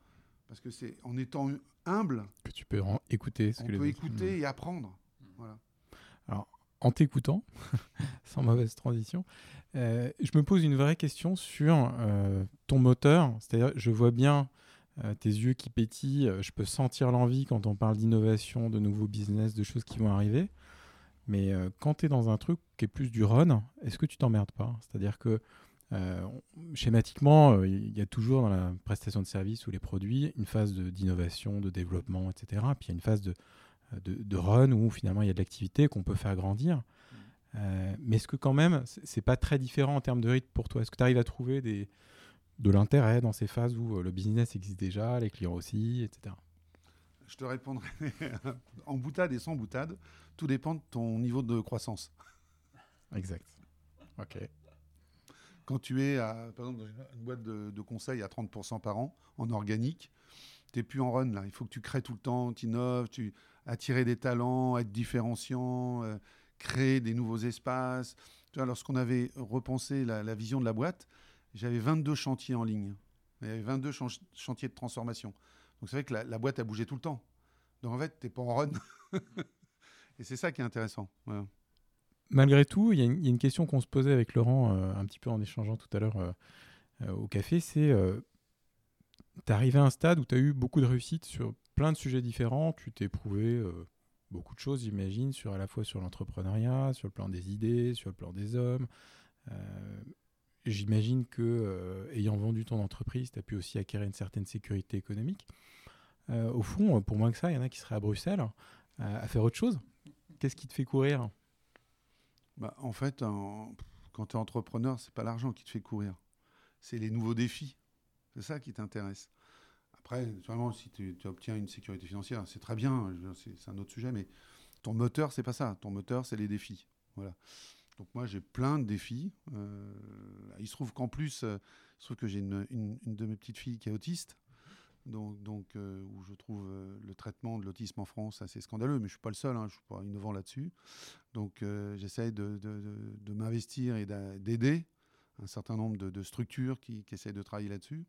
Parce que c'est en étant humble que tu peux écouter. Ce on peut écouter et apprendre. Voilà. Alors, en t'écoutant, sans mauvaise transition, euh, je me pose une vraie question sur euh, ton moteur. C'est-à-dire, je vois bien euh, tes yeux qui pétillent, je peux sentir l'envie quand on parle d'innovation, de nouveaux business, de choses qui vont arriver. Mais quand tu es dans un truc qui est plus du run, est-ce que tu t'emmerdes pas? C'est-à-dire que schématiquement, il y a toujours dans la prestation de service ou les produits une phase d'innovation, de, développement, etc. Puis il y a une phase de, de, run où finalement il y a de l'activité qu'on peut faire grandir. Euh, mais est-ce que quand même, c'est pas très différent en termes de rythme pour toi? Est-ce que tu arrives à trouver des, de l'intérêt dans ces phases où euh, le business existe déjà, les clients aussi, etc. Je te répondrai en boutade et sans boutade. Tout dépend de ton niveau de croissance. Exact. Ok. Quand tu es, à, par exemple, dans une boîte de, de conseil à 30% par an, en organique, tu n'es plus en run là. Il faut que tu crées tout le temps, tu innoves, tu attirer des talents, être différenciant. Euh, créer des nouveaux espaces. Lorsqu'on avait repensé la, vision de la boîte, j'avais 22 chantiers en ligne. Il y avait 22 chantiers de transformation. Donc c'est vrai que la, boîte a bougé tout le temps. Donc en fait, tu n'es pas en run. Et c'est ça qui est intéressant. Malgré tout, il y, a une question qu'on se posait avec Laurent euh, un petit peu en échangeant tout à l'heure euh, euh, au café, c'est tu es arrivé à un stade où tu as eu beaucoup de réussite sur plein de sujets différents, tu t'es prouvé beaucoup de choses, j'imagine, sur à la fois sur l'entrepreneuriat, sur le plan des idées, sur le plan des hommes. J'imagine que ayant vendu ton entreprise, tu as pu aussi acquérir une certaine sécurité économique. Au fond, pour moins que ça, il y en a qui seraient à Bruxelles à faire autre chose. Qu'est-ce qui te fait courir? Bah, En fait, quand tu es entrepreneur, c'est pas l'argent qui te fait courir. C'est les nouveaux défis. C'est ça qui t'intéresse. Après, si tu, obtiens une sécurité financière, c'est très bien, c'est un autre sujet, mais ton moteur, c'est pas ça. Ton moteur, c'est les défis. Voilà. Donc moi, j'ai plein de défis. Euh, il se trouve qu'en plus, euh, il se trouve que j'ai une, de mes petites filles qui est autiste. Donc, donc euh, où je trouve le traitement de l'autisme en France assez scandaleux, mais je suis pas le seul, hein, je suis pas innovant là-dessus. Donc, j'essaie de, de, m'investir et d'aider un certain nombre de, structures qui, qui essayent de travailler là-dessus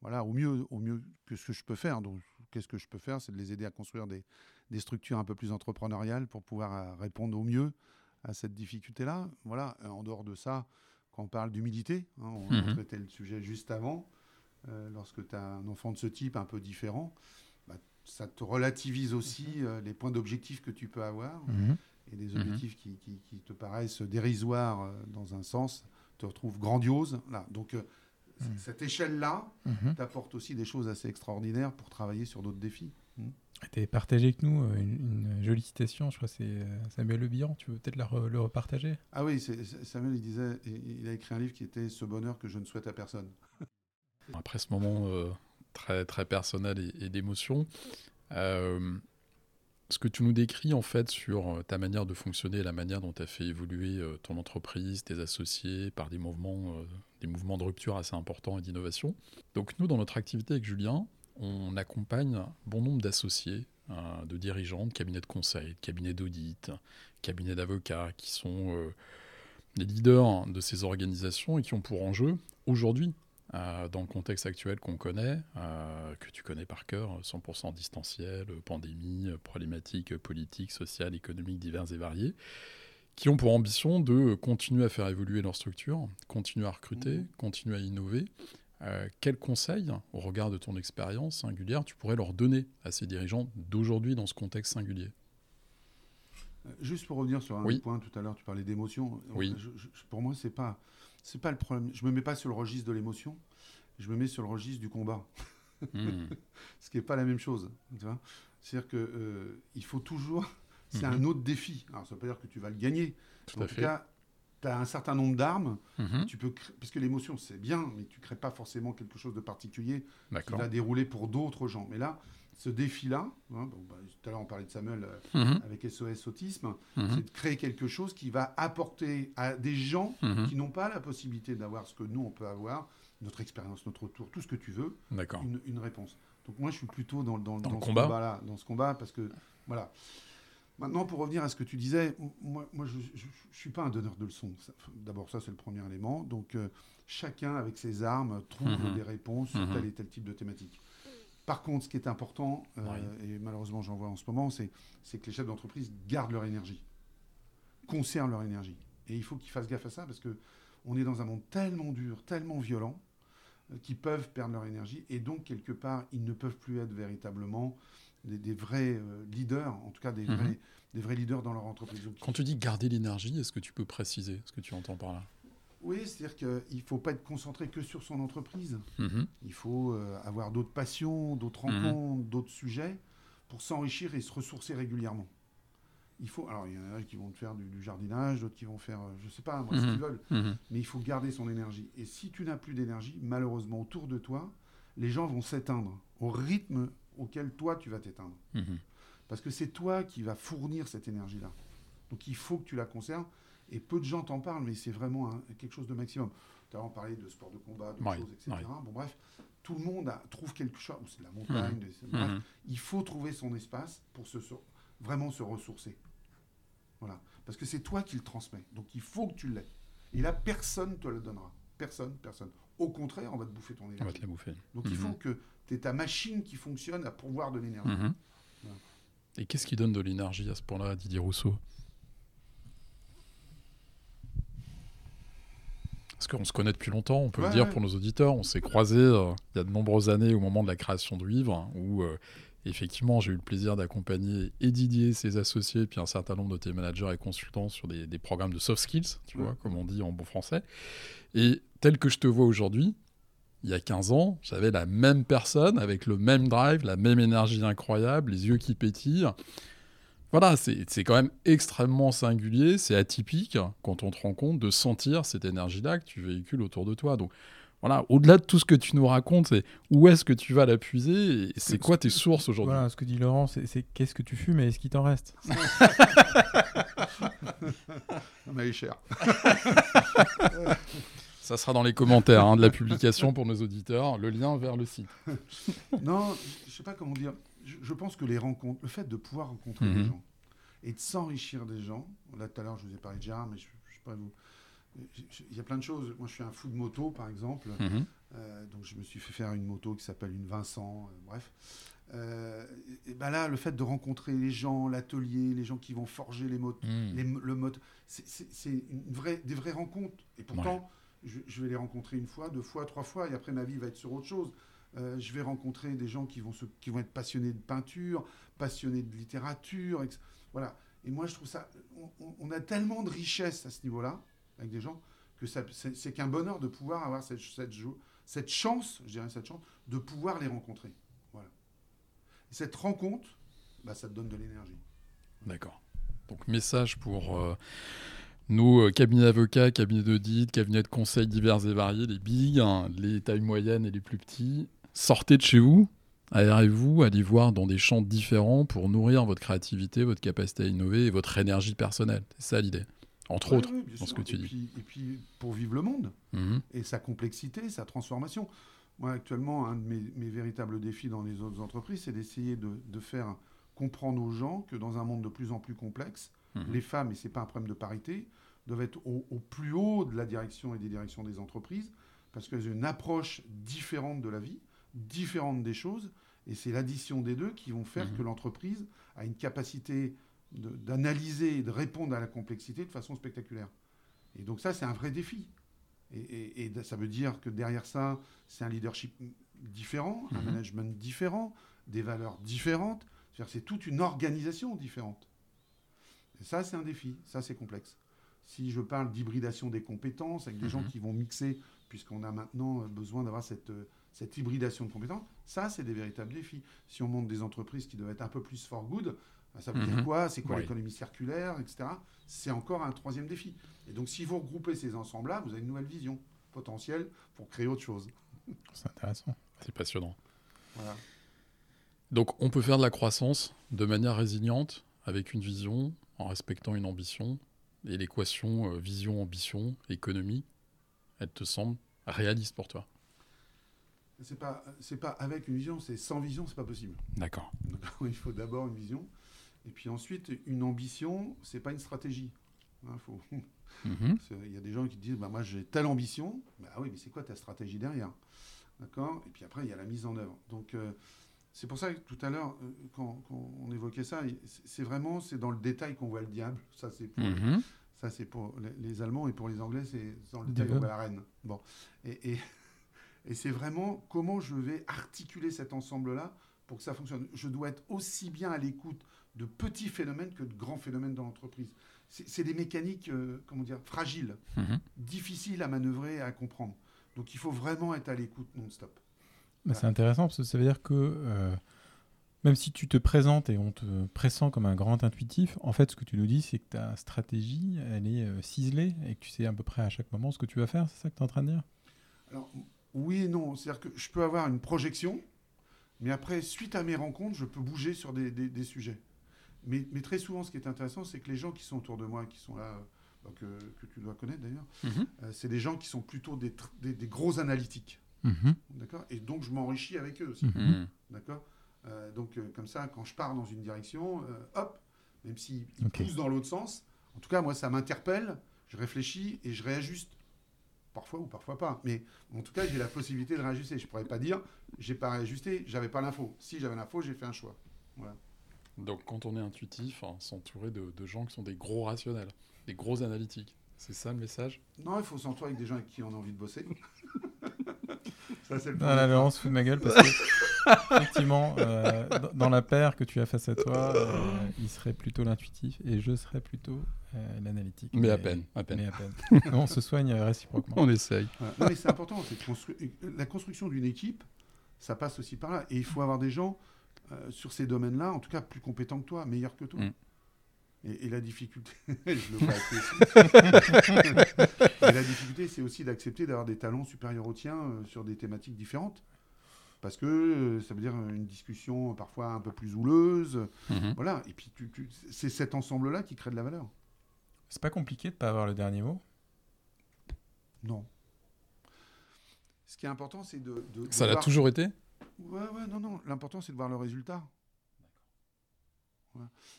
voilà, au mieux, au mieux que ce que je peux faire. Donc, qu'est-ce que je peux faire? C'est de les aider à construire des, structures un peu plus entrepreneuriales pour pouvoir euh, répondre au mieux à cette difficulté-là. Voilà, euh, en dehors de ça, quand on parle d'humilité, hein, on a mhm. traité le sujet juste avant, euh, lorsque tu as un enfant de ce type un peu différent, bah, ça te relativise aussi les points d'objectif que tu peux avoir. Mhm. Et des mhm. objectifs qui, qui, te paraissent dérisoires dans un sens te retrouvent grandioses. Là. Donc. Cette échelle-là t'apporte aussi des choses assez extraordinaires pour travailler sur d'autres défis. Mm. Tu as partagé avec nous euh, une, jolie citation, je crois que c'est euh, Samuel Le Bihan, tu veux peut-être le repartager? Ah oui, Samuel il disait, il a écrit un livre qui était Ce bonheur que je ne souhaite à personne. Après ce moment euh, très, très personnel et, d'émotion, ce que tu nous décris en fait sur euh, ta manière de fonctionner, la manière dont tu as fait évoluer euh, ton entreprise, tes associés par des mouvements, euh, des mouvements de rupture assez importants et d'innovation. Donc nous, dans notre activité avec Julien, on accompagne bon nombre d'associés, de dirigeants, de cabinets de conseil, de cabinets d'audit, cabinets d'avocats qui sont les leaders de ces organisations et qui ont pour enjeu aujourd'hui euh, dans le contexte actuel qu'on connaît, euh, que tu connais par cœur, 100% distanciel, pandémie, problématiques politiques, sociales, économiques diverses et variées, qui ont pour ambition de continuer à faire évoluer leur structure, continuer à recruter, mmh. continuer à innover. Euh, quels conseils, au regard de ton expérience singulière, tu pourrais leur donner à ces dirigeants d'aujourd'hui dans ce contexte singulier? Juste pour revenir sur un point tout à l'heure, tu parlais d'émotion. Oui. pour moi, c'est pas, c'est pas le problème. Je me mets pas sur le registre de l'émotion. Je me mets sur le registre du combat. Hmm. Ce qui n'est pas la même chose. C'est-à-dire qu'il euh, il faut toujours. C'est mhm. un autre défi. Alors, ça ne veut pas dire que tu vas le gagner. en tout cas, tu as un certain nombre d'armes. Mhm. Tu peux parce que l'émotion, c'est bien, mais tu ne crées pas forcément quelque chose de particulier qui va dérouler pour d'autres gens. Mais là, ce défi-là, hein, bah, tout à l'heure on parlait de Samuel euh, mhm. avec SOS Autisme, c'est de créer quelque chose qui va apporter à des gens qui n'ont pas la possibilité d'avoir ce que nous on peut avoir, notre expérience, notre retour, tout ce que tu veux, une, une, réponse. Donc moi, je suis plutôt dans, dans, dans, ce combat-là, dans ce combat, parce que voilà. Maintenant, pour revenir à ce que tu disais, moi, moi je ne suis pas un donneur de leçons. D'abord, ça, c'est le premier élément. Donc, euh, chacun, avec ses armes, trouve mhm. des réponses sur mhm. tel et tel type de thématique. Par contre, ce qui est important, euh, et malheureusement j'en vois en ce moment, c'est que les chefs d'entreprise gardent leur énergie, conservent leur énergie. Et il faut qu'ils fassent gaffe à ça parce que on est dans un monde tellement dur, tellement violent, qui peuvent perdre leur énergie et donc quelque part ils ne peuvent plus être véritablement des, vrais euh, leaders, en tout cas des, mhm. vrais, des vrais leaders dans leur entreprise. Quand tu dis garder l'énergie, est-ce que tu peux préciser ce que tu entends par là? Oui, c'est-à-dire qu'il ne faut pas être concentré que sur son entreprise. Mhm. Il faut euh, avoir d'autres passions, d'autres mhm. rencontres, d'autres sujets pour s'enrichir et se ressourcer régulièrement il faut. Alors, il y en a qui vont faire du, jardinage, d'autres qui vont faire, euh, je ne sais pas, moi, ce qu'ils mhm. veulent. Mhm. Mais il faut garder son énergie. Et si tu n'as plus d'énergie, malheureusement, autour de toi, les gens vont s'éteindre au rythme auquel toi, tu vas t'éteindre. Parce que c'est toi qui vas fournir cette énergie-là. Donc, il faut que tu la conserves. Et peu de gens t'en parlent, mais c'est vraiment quelque chose de maximum. Tu as parlé de sport de combat, de choses, etc. Bon, bref, tout le monde trouve quelque chose. C'est la montagne. Bref, il faut trouver son espace pour se, vraiment se ressourcer. Voilà. Parce que c'est toi qui le transmets. Donc il faut que tu l'aies. Et là, personne ne te le donnera. Personne, personne. Au contraire, on va te bouffer ton énergie. On va te la bouffer. Donc il faut mhm. que tu aies ta machine qui fonctionne à pourvoir de l'énergie. Et qu'est-ce qui donne de l'énergie à ce point-là, Didier Rousseau? Parce qu'on se connaît depuis longtemps, on peut le dire pour nos auditeurs. On s'est croisés euh, il y a de nombreuses années au moment de la création du livre, hein, où euh, effectivement, j'ai eu le plaisir d'accompagner et Didier, ses associés, puis un certain nombre de tes managers et consultants sur des, programmes de soft skills, tu vois, comme on dit en bon français. Et tel que je te vois aujourd'hui, il y a 15 ans, j'avais la même personne avec le même drive, la même énergie incroyable, les yeux qui pétillent. Voilà, c'est quand même extrêmement singulier, c'est atypique quand on te rend compte de sentir cette énergie-là que tu véhicules autour de toi. Donc, voilà, au-delà de tout ce que tu nous racontes, c'est où est-ce que tu vas l'appuiser et c'est quoi tes sources aujourd'hui? Voilà, ce que dit Laurent, c'est qu'est-ce que tu fumes et est-ce qu'il t'en reste? On a eu cher. Ça sera dans les commentaires hein, de la publication pour nos auditeurs, le lien vers le site. non, je sais pas comment dire. Je, pense que les rencontres, le fait de pouvoir rencontrer des mhm. gens et de s'enrichir des gens, là tout à l'heure je vous ai parlé de Gérard, mais je ne sais pas vous il y a plein de choses. Moi, je suis un fou de moto, par exemple. Mhm. Euh, donc, je me suis fait faire une moto qui s'appelle une Vincent. Euh, bref. Euh, et ben là, le fait de rencontrer les gens, l'atelier, les gens qui vont forger les motos, mhm. le mode, c'est une vraie, des vraies rencontres. Et pourtant, je, vais les rencontrer une fois, deux fois, trois fois, et après ma vie va être sur autre chose. Je vais rencontrer des gens qui vont, être passionnés de peinture, passionnés de littérature, voilà. Et moi, je trouve ça, on, a tellement de richesse à ce niveau-là avec des gens, que c'est qu'un bonheur de pouvoir avoir cette, chance, je dirais cette chance, de pouvoir les rencontrer. Voilà. cette rencontre, bah, ça te donne de l'énergie. D'accord. Donc message pour euh, nos euh, cabinets d'avocats, cabinets d'audit, cabinets de conseil divers et variés, les big, hein, les tailles moyennes et les plus petits. Sortez de chez vous, aérez-vous, allez voir dans des champs différents pour nourrir votre créativité, votre capacité à innover et votre énergie personnelle? C'est ça l'idée entre autres, dans ce que tu dis. et puis, pour vivre le monde, mhm. et sa complexité, sa transformation. Moi, actuellement, un de mes, véritables défis dans les autres entreprises, c'est d'essayer de, faire comprendre aux gens que dans un monde de plus en plus complexe, mhm. les femmes, et ce n'est pas un problème de parité, doivent être au, plus haut de la direction et des directions des entreprises, parce qu'elles ont une approche différente de la vie, différente des choses, et c'est l'addition des deux qui vont faire mhm. que l'entreprise a une capacité d'analyser et de répondre à la complexité de façon spectaculaire. Et donc ça, c'est un vrai défi. Et, ça veut dire que derrière ça, c'est un leadership différent, un mhm. management différent, des valeurs différentes. C'est toute une organisation différente. ça, c'est un défi. Ça, c'est complexe. Si je parle d'hybridation des compétences, avec des gens mhm. qui vont mixer, puisqu'on a maintenant besoin d'avoir cette, cette hybridation de compétences, ça, c'est des véritables défis. Si on monte des entreprises qui doivent être un peu plus for good, bah, ça veut dire mhm. quoi? C'est quoi l'économie circulaire, etc. C'est encore un troisième défi. Et donc, si vous regroupez ces ensembles-là, vous avez une nouvelle vision potentielle pour créer autre chose. C'est intéressant. C'est passionnant. Donc, on peut faire de la croissance de manière résiliente, avec une vision, en respectant une ambition. Et l'équation euh, vision-ambition, économie, elle te semble réaliste pour toi c'est pas c'est pas avec une vision, c'est sans vision, c'est pas possible. D'accord. Il faut d'abord une vision, et puis ensuite une ambition, c'est pas une stratégie. Hein, faut... Mhm. Il y a des gens qui disent bah moi j'ai telle ambition, bah oui mais c'est quoi ta stratégie derrière, d'accord? Et puis après il y a la mise en œuvre. Donc euh, c'est pour ça que tout à l'heure euh, quand, on évoquait ça, c'est vraiment c'est dans le détail qu'on voit le diable. Ça c'est pour, mhm. ça c'est pour les, Allemands et pour les Anglais c'est dans le détail qu'on voit la reine. Bon et, et et c'est vraiment comment je vais articuler cet ensemble-là pour que ça fonctionne. Je dois être aussi bien à l'écoute de petits phénomènes que de grands phénomènes dans l'entreprise. C'est des mécaniques, euh, comment dire, fragiles, mhm. difficiles à manœuvrer et à comprendre. Donc il faut vraiment être à l'écoute non-stop. C'est intéressant parce que ça veut dire que euh, même si tu te présentes et on te pressent comme un grand intuitif, en fait ce que tu nous dis c'est que ta stratégie elle est euh, ciselée et que tu sais à peu près à chaque moment ce que tu vas faire, c'est ça que tu es en train de dire? Alors oui et non. C'est-à-dire que je peux avoir une projection, mais après, suite à mes rencontres, je peux bouger sur des, sujets. Mais, très souvent, ce qui est intéressant, c'est que les gens qui sont autour de moi, qui sont là, euh, que, tu dois connaître d'ailleurs, mhm. euh, c'est des gens qui sont plutôt des, gros analytiques. Mhm. D'accord? Et donc, je m'enrichis avec eux aussi. Mhm. D'accord? Euh, Donc, comme ça, quand je pars dans une direction, hop, même s'ils poussent dans l'autre sens, en tout cas, moi, ça m'interpelle, je réfléchis et je réajuste parfois ou parfois pas. Mais en tout cas, j'ai la possibilité de réajuster. Je pourrais pas dire, j'ai pas réajusté, j'avais pas l'info. Si j'avais l'info, j'ai fait un choix. Voilà. Donc, quand on est intuitif, hein, s'entourer de, gens qui sont des gros rationnels, des gros analytiques. C'est ça le message? Non, il faut s'entourer avec des gens avec qui on a envie de bosser. ça, c'est le non, là, on se fout de ma gueule parce que effectivement, euh, dans la paire que tu as face à toi, euh, il serait plutôt l'intuitif et je serais plutôt euh, l'analytique. Mais, à peine, à peine. Mais à peine. on se soigne réciproquement. On essaye. Non, mais c'est important. La construction d'une équipe, ça passe aussi par là. Et il faut avoir des gens sur ces domaines-là, en tout cas plus compétents que toi, meilleurs que toi. Mm. Et, la difficulté, je le vois et la difficulté, c'est aussi d'accepter d'avoir des talents supérieurs aux tiens sur des thématiques différentes parce que euh, ça veut dire une discussion parfois un peu plus houleuse. Mhm. Voilà, et puis c'est cet ensemble-là qui crée de la valeur. C'est pas compliqué de pas avoir le dernier mot? Non. Ce qui est important, c'est de, Ça l'a toujours été? Ouais, ouais, non, non. L'important, c'est de voir le résultat.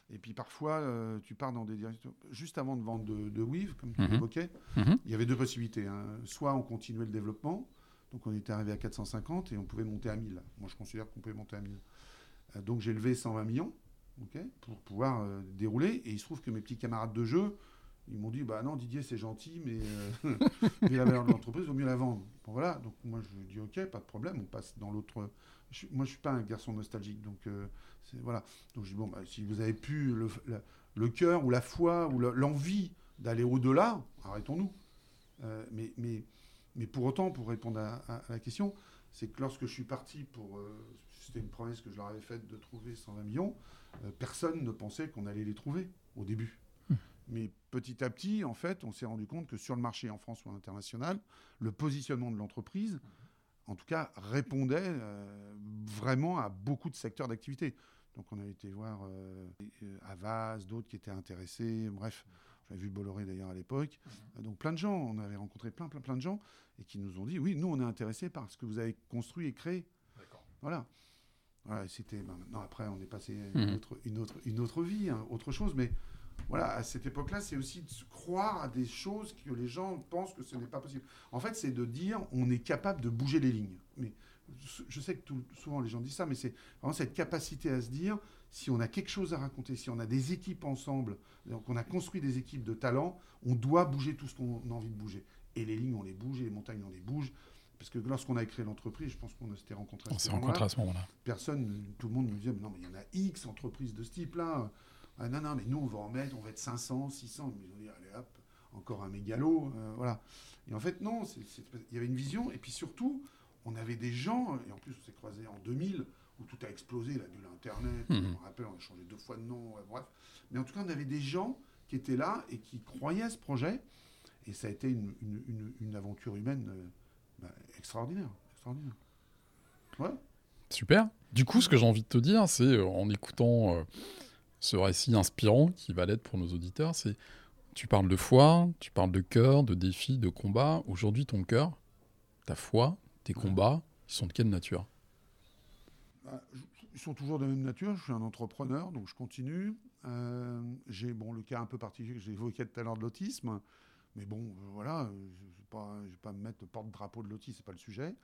Et puis parfois, euh, tu pars dans des directions. Juste avant de vendre de, de Weave, comme tu mhm. l'évoquais, mhm. il y avait deux possibilités. Hein. Soit on continuait le développement, donc on était arrivé à 450 et on pouvait monter à 1000. Moi je considère qu'on pouvait monter à 1000. Euh, donc j'ai levé 120 millions pour pouvoir euh, dérouler. Et il se trouve que mes petits camarades de jeu, ils m'ont dit bah non Didier c'est gentil mais, euh, la valeur de l'entreprise vaut mieux la vendre. Bon voilà, donc moi je dis ok pas de problème, on passe dans l'autre. moi je suis pas un garçon nostalgique donc voilà. Donc je dis bon bah, si vous avez pu le, cœur ou la foi ou l'envie d'aller au-delà, arrêtons-nous. mais mais pour autant, pour répondre à, la question, c'est que lorsque je suis parti pour. Euh, c'était une promesse que je leur avais faite de trouver 120 millions, euh, personne ne pensait qu'on allait les trouver au début. Hmm. Mais petit à petit, en fait, on s'est rendu compte que sur le marché en France ou à l'international, le positionnement de l'entreprise, en tout cas, répondait euh, vraiment à beaucoup de secteurs d'activité. Donc on a été voir Avas, d'autres qui étaient intéressés, bref. J'avais vu Bolloré d'ailleurs à l'époque. Mhm. Donc plein de gens, on avait rencontré plein, plein, plein de gens et qui nous ont dit oui, nous on est intéressés par ce que vous avez construit et créé. Voilà. voilà c'était ben, maintenant après on est passé à une, mhm. autre, une, autre, une autre vie, hein, autre chose, mais voilà, à cette époque-là, c'est aussi de croire à des choses que les gens pensent que ce n'est pas possible. En fait, c'est de dire on est capable de bouger les lignes. Mais je sais que tout, souvent les gens disent ça, mais c'est vraiment cette capacité à se dire si on a quelque chose à raconter, si on a des équipes ensemble, donc on a construit des équipes de talents, on doit bouger tout ce qu'on a envie de bouger. Et les lignes, on les bouge, et les montagnes, on les bouge. Parce que lorsqu'on a créé l'entreprise, je pense qu'on s'était rencontrés à ce moment-là. Personne, tout le monde nous disait, mais non, mais il y en a X entreprises de ce type-là. Ah non, non, mais nous, on va en mettre, on va être 500, 600. Mais ils ont dit, allez hop, encore un mégalo. Euh, voilà. Et en fait, non, il y avait une vision. Et puis surtout, on avait des gens, et en plus, on s'est croisés en 2000, où tout a explosé, la bulle Internet. Mhm. Je me rappelle, on a changé deux fois de nom, bref. Mais en tout cas, on avait des gens qui étaient là et qui croyaient à ce projet. Et ça a été une, une, aventure humaine euh, bah, extraordinaire. extraordinaire. Ouais. Super. Du coup, ce que j'ai envie de te dire, c'est euh, en écoutant euh, ce récit inspirant qui va l'être pour nos auditeurs, c'est tu parles de foi, tu parles de cœur, de défi, de combat. Aujourd'hui, ton cœur, ta foi, tes combats, ils sont de quelle nature? Bah, Ils sont toujours de la même nature. Je suis un entrepreneur, donc je continue. Euh, j'ai bon, le cas un peu particulier que j'ai évoqué tout à l'heure de l'autisme. Mais bon, voilà, je ne vais, pas me mettre porte-drapeau de l'autisme, ce n'est pas le sujet.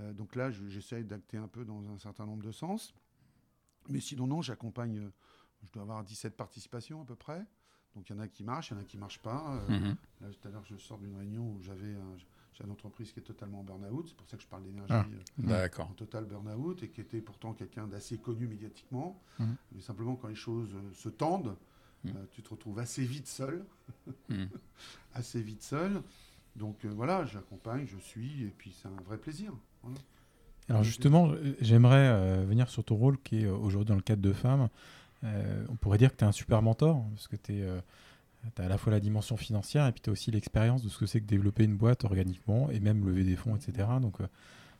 Euh, donc là, j'essaye d'acter un peu dans un certain nombre de sens. Mais sinon, non, j'accompagne, euh, je dois avoir 17 participations à peu près. Donc il y en a qui marchent, il y en a qui ne marchent pas. Euh, mhm. Là, tout à l'heure, je sors d'une réunion où j'avais une entreprise qui est totalement burn-out. C'est pour ça que je parle d'énergie ah, en total burn-out et qui était pourtant quelqu'un d'assez connu médiatiquement. Mhm. Mais simplement, quand les choses se tendent, mhm. tu te retrouves assez vite seul. assez vite seul. Donc voilà, j'accompagne, je suis, et puis c'est un vrai plaisir. Alors justement, j'aimerais euh, venir sur ton rôle qui est euh, aujourd'hui dans le cadre de femmes. Euh, on pourrait dire que tu es un super mentor, parce que tu as à la fois la dimension financière et puis tu as aussi l'expérience de ce que c'est que développer une boîte organiquement et même lever des fonds, etc. Donc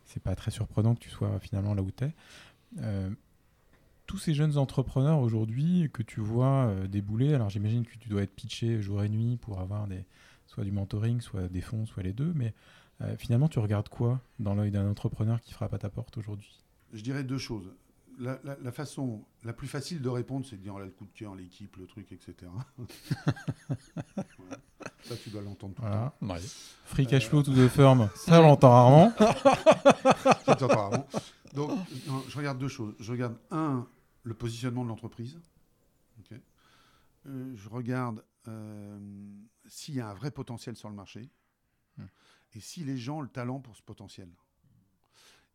c'est pas très surprenant que tu sois finalement là où tu es. tous ces jeunes entrepreneurs aujourd'hui que tu vois débouler, alors j'imagine que tu dois être pitché jour et nuit pour avoir des, soit du mentoring, soit des fonds, soit les deux, mais euh, finalement, tu regardes quoi dans l'œil d'un entrepreneur qui frappe à ta porte aujourd'hui? Je dirais deux choses. La, façon la plus facile de répondre, c'est de dire oh le coup de cœur, l'équipe, le truc, etc. Ça, tu dois l'entendre tout le temps. Free cash flow to the firm, ça, l'entend rarement. ça, rarement. Donc, je regarde deux choses. Je regarde, un, le positionnement de l'entreprise. Euh, je regarde euh, s'il y a un vrai potentiel sur le marché et si les gens ont le talent pour ce potentiel.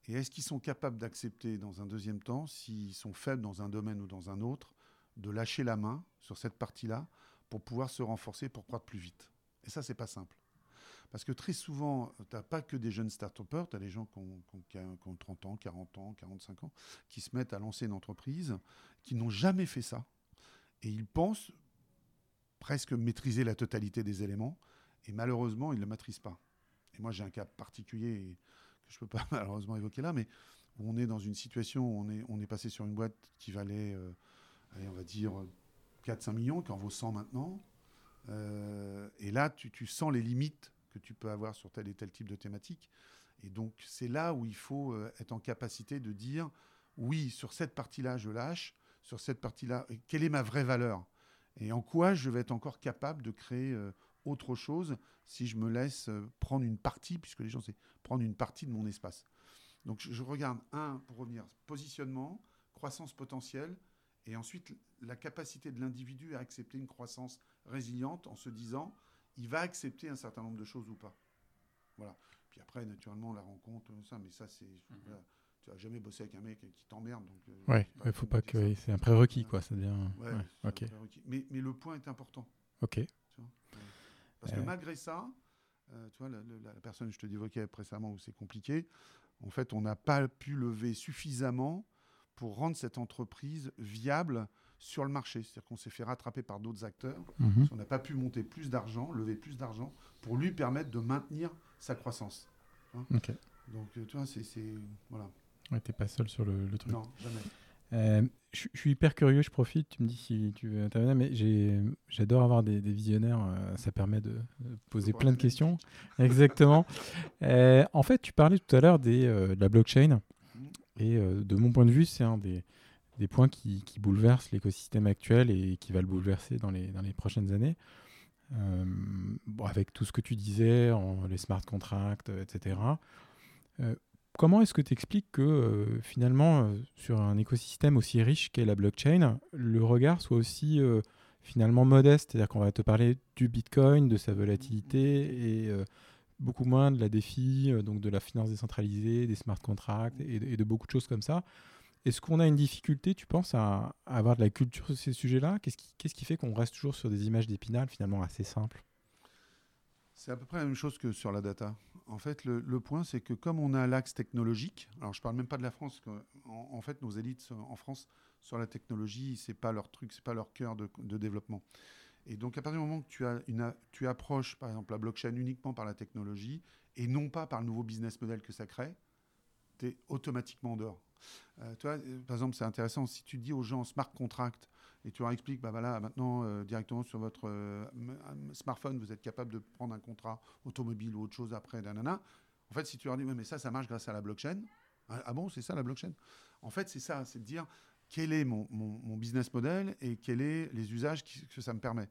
Et est-ce qu'ils sont capables d'accepter, dans un deuxième temps, s'ils sont faibles dans un domaine ou dans un autre, de lâcher la main sur cette partie-là pour pouvoir se renforcer, pour croître plus vite? Et ça, c'est pas simple. Parce que très souvent, tu n'as pas que des jeunes start-upers, tu as des gens qui ont, 30 ans, 40 ans, 45 ans, qui se mettent à lancer une entreprise, qui n'ont jamais fait ça. Et ils pensent presque maîtriser la totalité des éléments, et malheureusement, ils ne le maîtrisent pas. Et moi, j'ai un cas particulier je ne peux pas malheureusement évoquer là, mais on est dans une situation où on est, on est passé sur une boîte qui valait, euh, allez, on va dire, 4-5 millions, qui en vaut 100 maintenant. Euh, et là, tu, tu, sens les limites que tu peux avoir sur tel et tel type de thématique. Et donc, c'est là où il faut euh, être en capacité de dire, oui, sur cette partie-là, je lâche, sur cette partie-là, quelle est ma vraie valeur? Et en quoi je vais être encore capable de créer autre chose si je me laisse euh, prendre une partie, puisque les gens, c'est prendre une partie de mon espace. Donc je, regarde, un, pour revenir, positionnement, croissance potentielle, et ensuite la capacité de l'individu à accepter une croissance résiliente en se disant, il va accepter un certain nombre de choses ou pas. Voilà. Puis après, naturellement, la rencontre, ça, mais ça, c'est... Mhm. tu vas jamais bosser avec un mec qui t'emmerde. Donc, euh, ouais, il faut pas que. C'est un prérequis, quoi. Ça devient. Ouais, ok. Mais, mais, le point est important. Ok. Parce que malgré ça, euh, tu vois, la, personne que je te évoquais précédemment où c'est compliqué, en fait, on n'a pas pu lever suffisamment pour rendre cette entreprise viable sur le marché. C'est-à-dire qu'on s'est fait rattraper par d'autres acteurs. Mhm. On n'a pas pu monter plus d'argent, lever plus d'argent pour lui permettre de maintenir sa croissance. Hein. Donc, euh, tu vois, c'est. Voilà. Ouais, t'es pas seul sur le, le truc. Non, jamais. Euh, je, suis hyper curieux, je profite, tu me dis si tu veux intervenir, mais j'adore avoir des, visionnaires, euh, ça permet de, poser plein de questions. Exactement. Euh, en fait, tu parlais tout à l'heure de la blockchain, et de mon point de vue, c'est un des, des, points qui, qui bouleverse l'écosystème actuel et qui va le bouleverser dans les, dans les prochaines années. Bon, avec tout ce que tu disais, en, les smart contracts, etc. Comment est-ce que tu expliques que euh, finalement, euh, sur un écosystème aussi riche qu'est la blockchain, le regard soit aussi euh, finalement modeste? C'est-à-dire qu'on va te parler du Bitcoin, de sa volatilité et beaucoup moins de la défi, donc de la finance décentralisée, des smart contracts et de, beaucoup de choses comme ça. Est-ce qu'on a une difficulté, tu penses, à, avoir de la culture sur ces sujets-là? Qu'est-ce qui, qu'est-ce qui fait qu'on reste toujours sur des images d'épinal finalement assez simples? C'est à peu près la même chose que sur la data. En fait, le, point, c'est que comme on a l'axe technologique, alors je parle même pas de la France, en, fait, nos élites en France sur la technologie, c'est pas leur truc, c'est pas leur cœur de, développement. Et donc, à partir du moment que tu, as une, tu approches, par exemple, la blockchain uniquement par la technologie et non pas par le nouveau business model que ça crée, tu es automatiquement dehors. Euh, tu vois, euh, par exemple, c'est intéressant, si tu dis aux gens smart contract et tu leur expliques, bah voilà, maintenant, euh, directement sur votre smartphone, vous êtes capable de prendre un contrat automobile ou autre chose après, nanana. En fait, si tu leur dis, mais ça, ça marche grâce à la blockchain. Ah, ah bon, c'est ça la blockchain? En fait, c'est ça, c'est de dire, quel est mon, business model et quels sont les usages que ça me permet?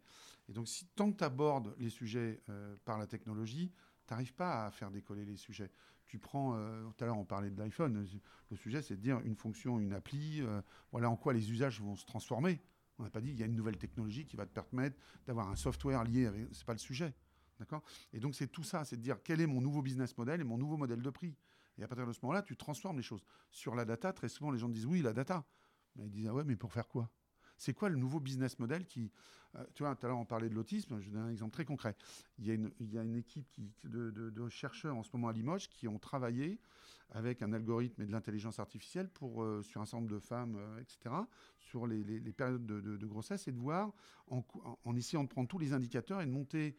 Et donc, tant que tu abordes les sujets par la technologie, tu n'arrives pas à faire décoller les sujets tu prends, euh, tout à l'heure on parlait de l'iPhone, le sujet c'est de dire une fonction, une appli, euh, voilà en quoi les usages vont se transformer. On n'a pas dit qu'il y a une nouvelle technologie qui va te permettre d'avoir un software lié avec. C'est pas le sujet. D'accord? Et donc c'est tout ça, c'est de dire quel est mon nouveau business model et mon nouveau modèle de prix? Et à partir de ce moment-là, tu transformes les choses. Sur la data, très souvent les gens disent oui, la data. Mais ils disent ah ouais, mais pour faire quoi? C'est quoi le nouveau business model qui. Euh, tu vois, tout à l'heure, on parlait de l'autisme. Je vais donner un exemple très concret. Il y a une, il y a une équipe qui, de, chercheurs en ce moment à Limoges qui ont travaillé avec un algorithme et de l'intelligence artificielle pour, euh, sur un certain nombre de femmes, euh, etc., sur les, les, périodes de, grossesse et de voir, en, en, essayant de prendre tous les indicateurs et de monter.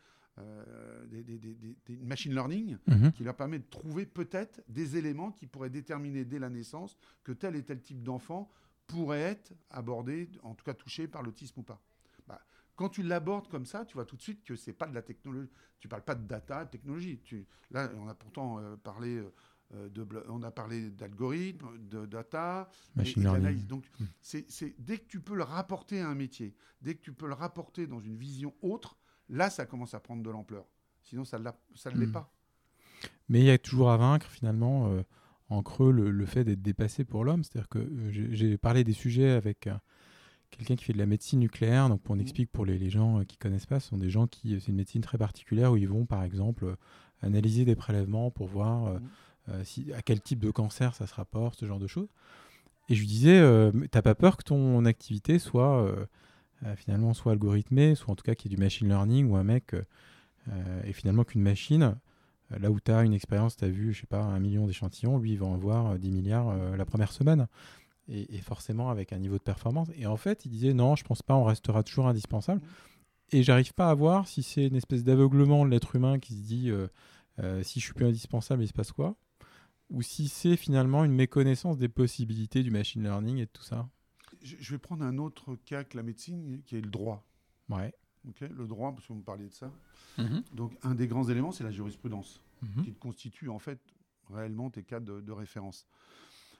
des, des, des, machine learning mhm. qui leur permet de trouver peut-être des éléments qui pourraient déterminer dès la naissance que tel et tel type d'enfant pourrait être abordé, en tout cas touché par l'autisme ou pas. Bah, quand tu l'abordes comme ça, tu vois tout de suite que c'est pas de la technologie. Tu parles pas de data, de technologie. Tu, là, on a pourtant euh, parlé euh, de, on a parlé d'algorithmes, de data, machine learning. Donc, hmm. c'est dès que tu peux le rapporter à un métier, dès que tu peux le rapporter dans une vision autre, là, ça commence à prendre de l'ampleur. Sinon, ça ne l'est hmm. pas. Mais il y a toujours à vaincre finalement. Euh, en creux le, fait d'être dépassé pour l'homme. C'est-à-dire que euh, j'ai parlé des sujets avec euh, quelqu'un qui fait de la médecine nucléaire. Donc, on mmh. explique pour les, gens euh, qui connaissent pas, ce sont des gens qui. C'est une médecine très particulière où ils vont, par exemple, analyser des prélèvements pour voir mmh. si, à quel type de cancer ça se rapporte, ce genre de choses. Et je lui disais, t'as pas peur que ton activité soit finalement soit algorithmée, soit en tout cas qu'il y ait du machine learning ou un mec et finalement qu'une machine Là où tu as une expérience, tu as vu, je sais pas, un million d'échantillons, lui, il va en voir 10 milliards euh, la première semaine. Et, forcément avec un niveau de performance. Et en fait, il disait non, je pense pas, on restera toujours indispensable. Mmh. Et j'arrive pas à voir si c'est une espèce d'aveuglement de l'être humain qui se dit euh, euh, si je suis plus indispensable, il se passe quoi? Ou si c'est finalement une méconnaissance des possibilités du machine learning et de tout ça? Je vais prendre un autre cas que la médecine, qui est le droit. Ouais le droit, parce que vous me parliez de ça. Mhm. Donc, un des grands éléments, c'est la jurisprudence, mhm. qui constitue en fait réellement tes cas de, référence.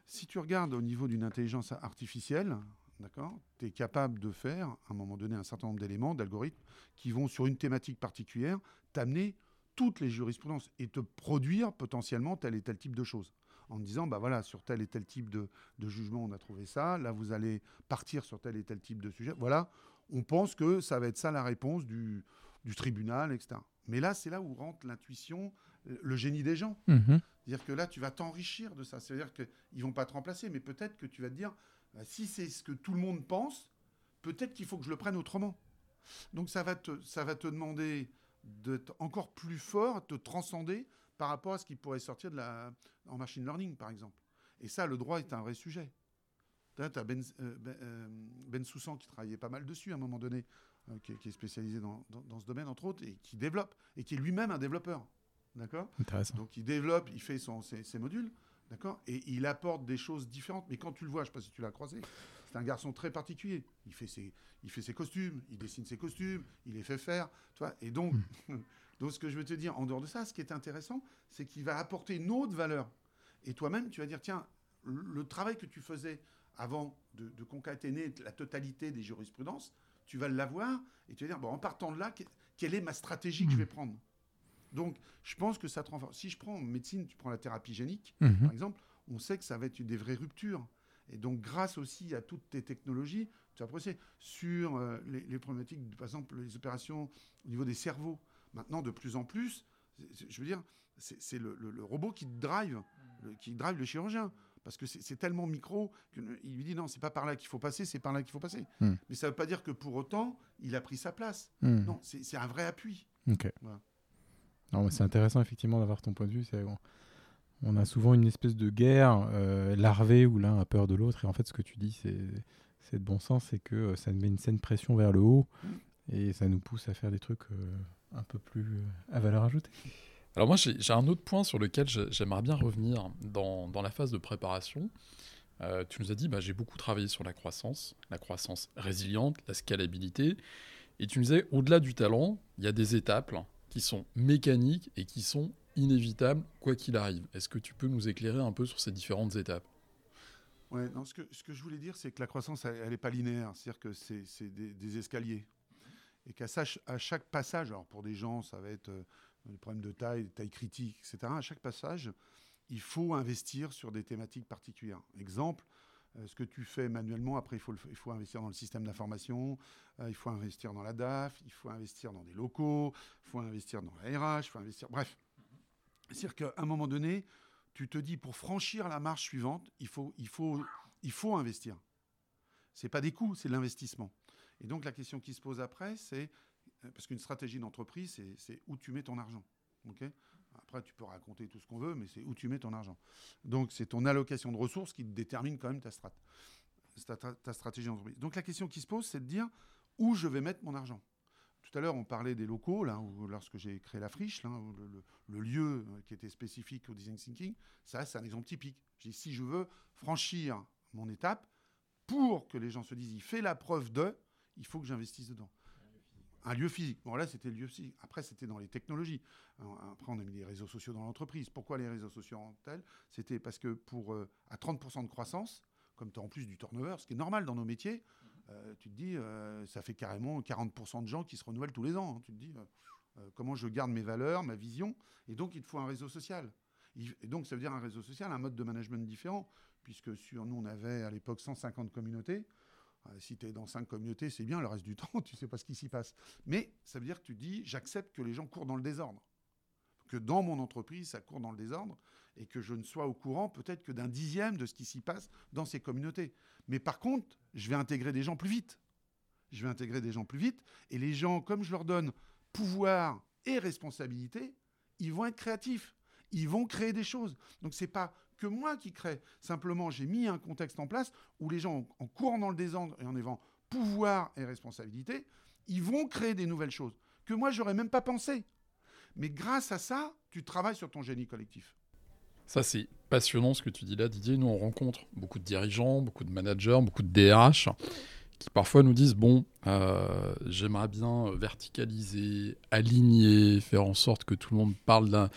Si tu regardes au niveau d'une intelligence artificielle, d'accord, tu es capable de faire, à un moment donné, un certain nombre d'éléments, d'algorithmes, qui vont sur une thématique particulière, t'amener toutes les jurisprudences et te produire potentiellement tel et tel type de choses en disant, bah voilà, sur tel et tel type de, de, jugement, on a trouvé ça, là, vous allez partir sur tel et tel type de sujet. Voilà, on pense que ça va être ça la réponse du, tribunal, etc. Mais là, c'est là où rentre l'intuition, le génie des gens. Mhm. C'est-à-dire que là, tu vas t'enrichir de ça. C'est-à-dire qu'ils ne vont pas te remplacer, mais peut-être que tu vas te dire, bah, si c'est ce que tout le monde pense, peut-être qu'il faut que je le prenne autrement. Donc ça va te, ça va te demander d'être encore plus fort, de te transcender par rapport à ce qui pourrait sortir de la, en machine learning, par exemple. Et ça, le droit est un vrai sujet. Tu as Ben, euh, ben, euh, ben, Soussan qui travaillait pas mal dessus à un moment donné, euh, qui, est spécialisé dans, ce domaine, entre autres, et qui développe, et qui est lui-même un développeur. D'accord? Donc il développe, il fait son, ses, modules, d'accord? Et il apporte des choses différentes. Mais quand tu le vois, je ne sais pas si tu l'as croisé, c'est un garçon très particulier. Il fait, ses, il fait ses costumes, il dessine ses costumes, il les fait faire. Tu vois? Et donc, hmm. donc, ce que je veux te dire, en dehors de ça, ce qui est intéressant, c'est qu'il va apporter une autre valeur. Et toi-même, tu vas dire, tiens, le travail que tu faisais avant de, concaténer la totalité des jurisprudences, tu vas l'avoir et tu vas dire, bon, en partant de là, quelle est ma stratégie que je vais hmm. prendre? Donc, je pense que ça te renforce. Si je prends en médecine, tu prends la thérapie génique, hmm. par exemple, on sait que ça va être des vraies ruptures. Et donc, grâce aussi à toutes tes technologies, tu vas progresser sur euh, les, problématiques, par exemple, les opérations au niveau des cerveaux. Maintenant, de plus en plus, je veux dire, c'est le, robot qui drive, qui drive le chirurgien. Parce que c'est tellement micro qu'il lui dit non, c'est pas par là qu'il faut passer, c'est par là qu'il faut passer. Hmm. Mais ça veut pas dire que pour autant, il a pris sa place. Hmm. Non, c'est un vrai appui. Ok. c'est intéressant effectivement d'avoir ton point de vue. On a souvent une espèce de guerre euh, larvée où l'un a peur de l'autre. Et en fait, ce que tu dis, c'est de bon sens, c'est que euh, ça met une saine pression vers le haut hmm. et ça nous pousse à faire des trucs euh, un peu plus à valeur ajoutée. Alors moi, j'ai un autre point sur lequel j'aimerais bien revenir dans, dans, la phase de préparation. Euh, tu nous as dit, bah, j'ai beaucoup travaillé sur la croissance, la croissance résiliente, la scalabilité. Et tu nous disais, au-delà du talent, il y a des étapes qui sont mécaniques et qui sont inévitables, quoi qu'il arrive. Est-ce que tu peux nous éclairer un peu sur ces différentes étapes? Ce, que, ce que je voulais dire, c'est que la croissance, elle n'est pas linéaire. C'est-à-dire que c'est des, des, escaliers. Et qu'à à chaque passage, alors pour des gens, ça va être euh, des problèmes de taille, taille critique, etc. À chaque passage, il faut investir sur des thématiques particulières. Exemple, euh, ce que tu fais manuellement, après, il faut, investir dans le système d'information, euh, il faut investir dans la DAF, il faut investir dans des locaux, il faut investir dans la RH, il faut investir. Bref. C'est-à-dire qu'à un moment donné, tu te dis, pour franchir la marche suivante, il faut, il faut, investir. Ce n'est pas des coûts, c'est de l'investissement. Et donc, la question qui se pose après, c'est parce qu'une stratégie d'entreprise, c'est où tu mets ton argent. Après, tu peux raconter tout ce qu'on veut, mais c'est où tu mets ton argent. Donc, c'est ton allocation de ressources qui détermine quand même ta, strat ta, stratégie d'entreprise. Donc, la question qui se pose, c'est de dire où je vais mettre mon argent? Tout à l'heure, on parlait des locaux, lorsque j'ai créé la friche, le, lieu euh, qui était spécifique au design thinking, ça, c'est un exemple typique. si je veux franchir mon étape, pour que les gens se disent, il fait la preuve de, il faut que j'investisse dedans un lieu physique. Bon, là, c'était le lieu physique. Après, c'était dans les technologies. Après, on a mis les réseaux sociaux dans l'entreprise. Pourquoi les réseaux sociaux en tel C'était parce que pour euh, à 30% de croissance, comme tu as en plus du turnover, ce qui est normal dans nos métiers, euh, tu te dis, euh, ça fait carrément 40% de gens qui se renouvellent tous les ans. Hein. Tu te dis, comment je garde mes valeurs, ma vision? Et donc, il te faut un réseau social. Et donc, ça veut dire un réseau social, un mode de management différent, puisque sur nous, on avait à l'époque 150 communautés. Euh, si tu es dans cinq communautés, c'est bien, le reste du temps, tu sais pas ce qui s'y passe. Mais ça veut dire que tu dis, j'accepte que les gens courent dans le désordre. Que dans mon entreprise, ça court dans le désordre et que je ne sois au courant peut-être que d'un dixième de ce qui s'y passe dans ces communautés. Mais par contre, je vais intégrer des gens plus vite. Je vais intégrer des gens plus vite et les gens, comme je leur donne pouvoir et responsabilité, ils vont être créatifs ils vont créer des choses. Donc c'est pas que moi qui crée. Simplement, j'ai mis un contexte en place où les gens, en courant dans le désordre et en ayant pouvoir et responsabilité, ils vont créer des nouvelles choses que moi, j'aurais même pas pensé. Mais grâce à ça, tu travailles sur ton génie collectif. Ça, c'est passionnant ce que tu dis là, Didier. Nous, on rencontre beaucoup de dirigeants, beaucoup de managers, beaucoup de DRH qui parfois nous disent bon, euh, j'aimerais bien verticaliser, aligner, faire en sorte que tout le monde parle d'un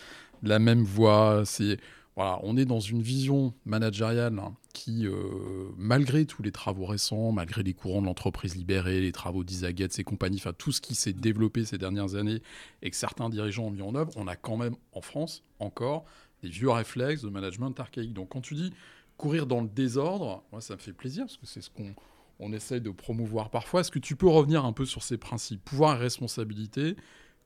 la même voix. C'est voilà, on est dans une vision managériale hein, qui, euh, malgré tous les travaux récents, malgré les courants de l'entreprise libérée, les travaux d'Isaget et compagnie, tout ce qui s'est développé ces dernières années et que certains dirigeants ont mis en œuvre, on a quand même en France encore des vieux réflexes de management archaïque. Donc quand tu dis courir dans le désordre, ça me fait plaisir parce que c'est ce qu'on on essaye de promouvoir parfois. Est-ce que tu peux revenir un peu sur ces principes? Pouvoir et responsabilité,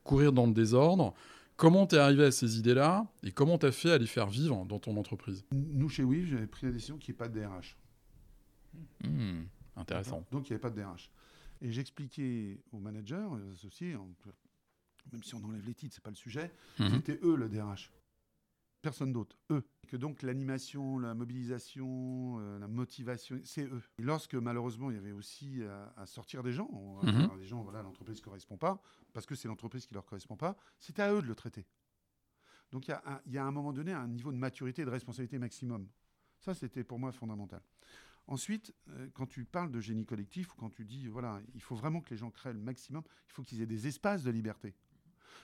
courir dans le désordre Comment tu es arrivé à ces idées-là et comment tu as fait à les faire vivre dans ton entreprise? Nous, chez WIV, j'avais pris la décision qu'il n'y ait pas de DRH. Hmm, intéressant. Donc, il n'y avait pas de DRH. Et j'expliquais aux managers, aux associés, même si on enlève les titres, ce n'est pas le sujet, mhm. c'était eux le DRH personne d'autre, eux. Que donc l'animation, la mobilisation, euh, la motivation, c'est eux. Et lorsque malheureusement il y avait aussi à, sortir des gens, mhm. des gens, voilà, l'entreprise ne correspond pas, parce que c'est l'entreprise qui ne leur correspond pas, c'était à eux de le traiter. Donc il y, a à un moment donné un niveau de maturité et de responsabilité maximum. Ça, c'était pour moi fondamental. Ensuite, euh, quand tu parles de génie collectif ou quand tu dis, voilà, il faut vraiment que les gens créent le maximum, il faut qu'ils aient des espaces de liberté.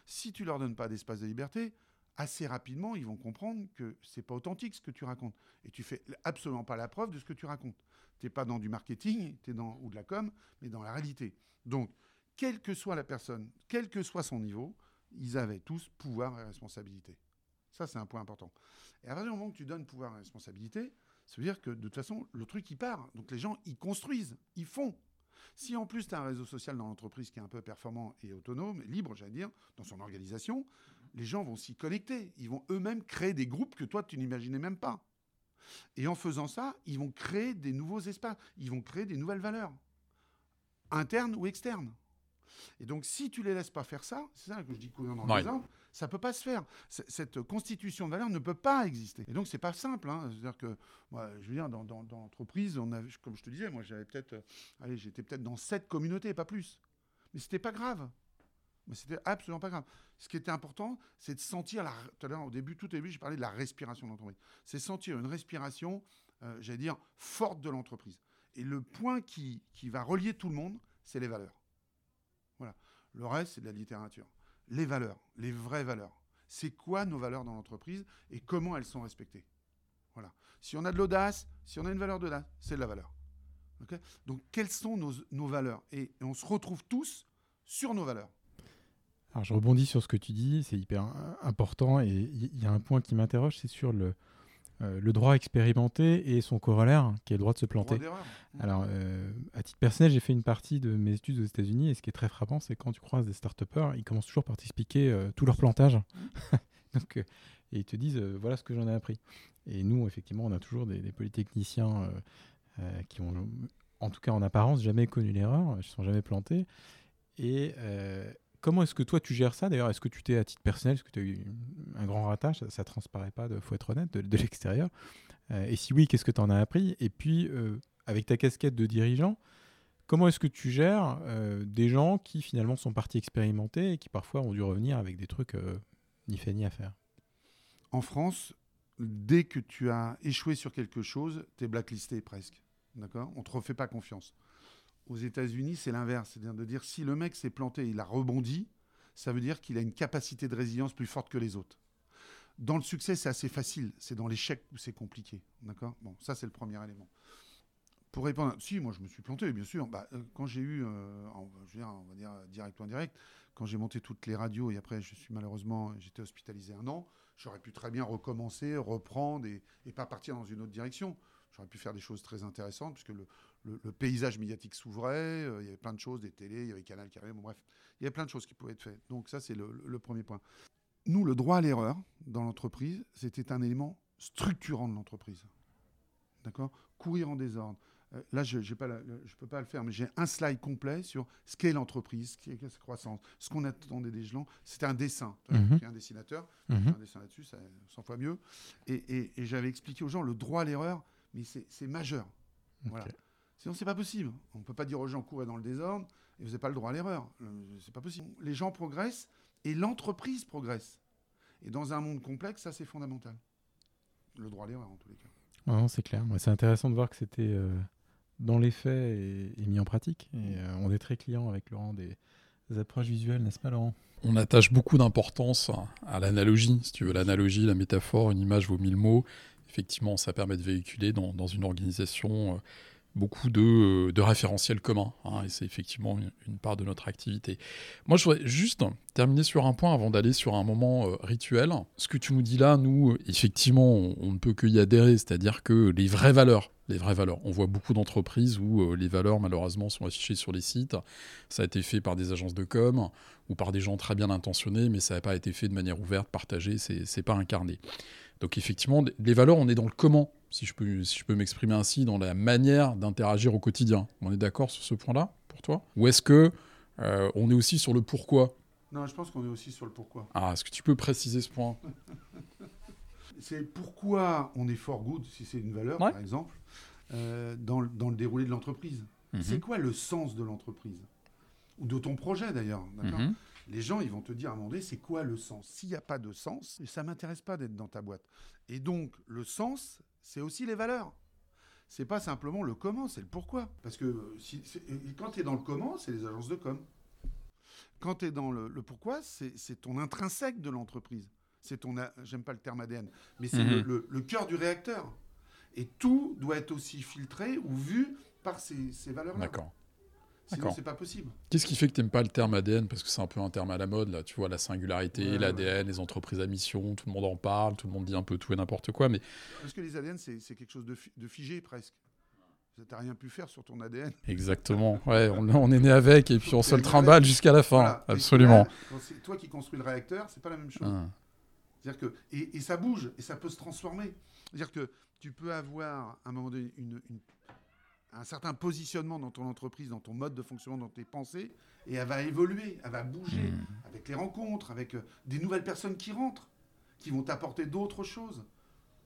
Si tu leur donnes pas d'espace de liberté, assez rapidement, ils vont comprendre que c'est pas authentique ce que tu racontes. Et tu fais absolument pas la preuve de ce que tu racontes. Tu n'es pas dans du marketing es dans, ou de la com, mais dans la réalité. Donc, quelle que soit la personne, quel que soit son niveau, ils avaient tous pouvoir et responsabilité. Ça, c'est un point important. Et à partir du moment où tu donnes pouvoir et responsabilité, ça veut dire que de toute façon, le truc, il part. Donc les gens, ils construisent, ils font. Si en plus tu as un réseau social dans l'entreprise qui est un peu performant et autonome, libre, j'allais dire, dans son organisation, les gens vont s'y connecter. Ils vont eux-mêmes créer des groupes que toi, tu n'imaginais même pas. Et en faisant ça, ils vont créer des nouveaux espaces, ils vont créer des nouvelles valeurs, internes ou externes. Et donc, si tu les laisses pas faire ça, c'est ça que je dis courir dans les arbres, ça peut pas se faire. Cette constitution de valeur ne peut pas exister. Et donc, c'est pas simple. Hein. C'est-à-dire que, moi, je veux dire, dans, l'entreprise, on comme je te disais, moi, j'avais peut-être, euh, allez, j'étais peut-être dans sept communautés, pas plus. Mais c'était pas grave. Mais c'était absolument pas grave. Ce qui était important, c'est de sentir, la, tout à l'heure, au début, tout au début, j'ai parlé de la respiration de. C'est sentir une respiration, euh, j'allais dire, forte de l'entreprise. Et le point qui, qui va relier tout le monde, c'est les valeurs. Voilà. Le reste, c'est de la littérature. Les valeurs, les vraies valeurs. C'est quoi nos valeurs dans l'entreprise et comment elles sont respectées? Voilà. Si on a de l'audace, si on a une valeur d'audace, c'est de la valeur. Donc, quelles sont nos, nos valeurs? Et, on se retrouve tous sur nos valeurs. Alors, je rebondis sur ce que tu dis, c'est hyper important et il y a un point qui m'interroge, c'est sur le, euh, le droit expérimenté et son corollaire, qui est le droit de se planter. Alors, euh, à titre personnel, j'ai fait une partie de mes études aux États-Unis et ce qui est très frappant, c'est quand tu croises des start-upers, ils commencent toujours par t'expliquer euh, tout leur plantage. Donc, et ils te disent voilà ce que j'en ai appris. Et nous, effectivement, on a toujours des, des polytechniciens qui ont, en tout cas en apparence, jamais connu l'erreur, ils ne sont jamais plantés. Et Comment est-ce que toi tu gères ça D'ailleurs, est-ce que tu t'es à titre personnel, est-ce que tu as eu un grand ratage? Ça ne transparaît pas, il faut être honnête, de, l'extérieur. Euh, et si oui, qu'est-ce que tu en as appris? Et puis, euh, avec ta casquette de dirigeant, comment est-ce que tu gères euh, des gens qui finalement sont partis expérimenter et qui parfois ont dû revenir avec des trucs ni fait ni à faire? En France, dès que tu as échoué sur quelque chose, tu es blacklisté presque. D'accord? On ne te refait pas confiance. Aux États-Unis, c'est l'inverse. C'est-à-dire de dire si le mec s'est planté, il a rebondi, ça veut dire qu'il a une capacité de résilience plus forte que les autres. Dans le succès, c'est assez facile. C'est dans l'échec où c'est compliqué. D'accord? Bon, ça, c'est le premier élément. Pour répondre, si, moi, je me suis planté, bien sûr. Bah, euh, quand j'ai eu, euh, je veux dire, on va dire direct ou indirect, quand j'ai monté toutes les radios et après, je suis malheureusement, j'étais hospitalisé un an, j'aurais pu très bien recommencer, reprendre et, et pas partir dans une autre direction. J'aurais pu faire des choses très intéressantes, puisque le, le, paysage médiatique s'ouvrait, euh, il y avait plein de choses, des télés, il y avait Canal qui arrivait, bon, bref, il y avait plein de choses qui pouvaient être faites. Donc ça, c'est le, premier point. Nous, le droit à l'erreur dans l'entreprise, c'était un élément structurant de l'entreprise. D'accord? Courir en désordre. Euh, là, je ne peux pas le faire, mais j'ai un slide complet sur ce qu'est l'entreprise, ce qu'est sa croissance, ce qu'on attendait des gens. C'était un dessin. Mm un dessinateur, mhm. un dessin là-dessus, ça 100 fois mieux. Et, j'avais expliqué aux gens le droit à l'erreur, mais c'est majeur. Voilà. Sinon, c'est pas possible. On ne peut pas dire aux gens courez dans le désordre et vous n'avez pas le droit à l'erreur. Euh, c'est pas possible. Les gens progressent et l'entreprise progresse. Et dans un monde complexe, ça c'est fondamental. Le droit à l'erreur en tous les cas. Non, c'est clair. c'est intéressant de voir que c'était euh, dans les faits et, mis en pratique. Et euh, on est très client avec Laurent des, approches visuelles, n'est-ce pas Laurent? On attache beaucoup d'importance à, l'analogie. Si tu veux, l'analogie, la métaphore, une image vaut mille mots. Effectivement, ça permet de véhiculer dans, dans une organisation beaucoup de, de référentiels communs. Hein, et c'est effectivement une, part de notre activité. Moi, je voudrais juste terminer sur un point avant d'aller sur un moment euh, rituel. Ce que tu nous dis là, nous, effectivement, on, ne peut que y adhérer. C'est-à-dire que les vraies valeurs, les vraies valeurs. On voit beaucoup d'entreprises où euh, les valeurs, malheureusement, sont affichées sur les sites. Ça a été fait par des agences de com ou par des gens très bien intentionnés, mais ça n'a pas été fait de manière ouverte, partagée, c'est pas incarné. Donc effectivement, les valeurs, on est dans le comment, si je peux, si je peux m'exprimer ainsi, dans la manière d'interagir au quotidien. On est d'accord sur ce point-là, pour toi? Ou est-ce que euh, on est aussi sur le pourquoi? Non, je pense qu'on est aussi sur le pourquoi. Ah, est-ce que tu peux préciser ce point? C'est pourquoi on est for good, si c'est une valeur, par exemple, euh, dans, dans, le déroulé de l'entreprise. Mhm. C'est quoi le sens de l'entreprise? Ou de ton projet, d'ailleurs, d'accord? Les gens, ils vont te dire à un moment donné, c'est quoi le sens? S'il n'y a pas de sens, ça ne m'intéresse pas d'être dans ta boîte. Et donc, le sens, c'est aussi les valeurs. C'est pas simplement le comment, c'est le pourquoi. Parce que si, quand tu es dans le comment, c'est les agences de com. Quand tu es dans le, pourquoi, c'est ton intrinsèque de l'entreprise. C'est ton, j'aime pas le terme ADN, mais c'est mhm. le, cœur du réacteur. Et tout doit être aussi filtré ou vu par ces, ces valeurs-là. D'accord. Sinon, c'est pas possible. Qu'est-ce qui fait que tu n'aimes pas le terme ADN Parce que c'est un peu un terme à la mode, là. Tu vois, la singularité, l'ADN, les entreprises à mission, tout le monde en parle, tout le monde dit un peu tout et n'importe quoi. Mais... Parce que les ADN, c'est quelque chose de, figé presque. Tu n'as rien pu faire sur ton ADN. Exactement. Ouais, on, est né avec et puis on se le trimballe jusqu'à la fin. Absolument. C'est toi qui construis le réacteur, c'est pas la même chose. Ah. C'est-à-dire que, et, ça bouge, et ça peut se transformer. C'est-à-dire que tu peux avoir, à un moment donné, une, un certain positionnement dans ton entreprise, dans ton mode de fonctionnement, dans tes pensées, et elle va évoluer, elle va bouger mmh. avec les rencontres, avec euh, des nouvelles personnes qui rentrent, qui vont t'apporter d'autres choses.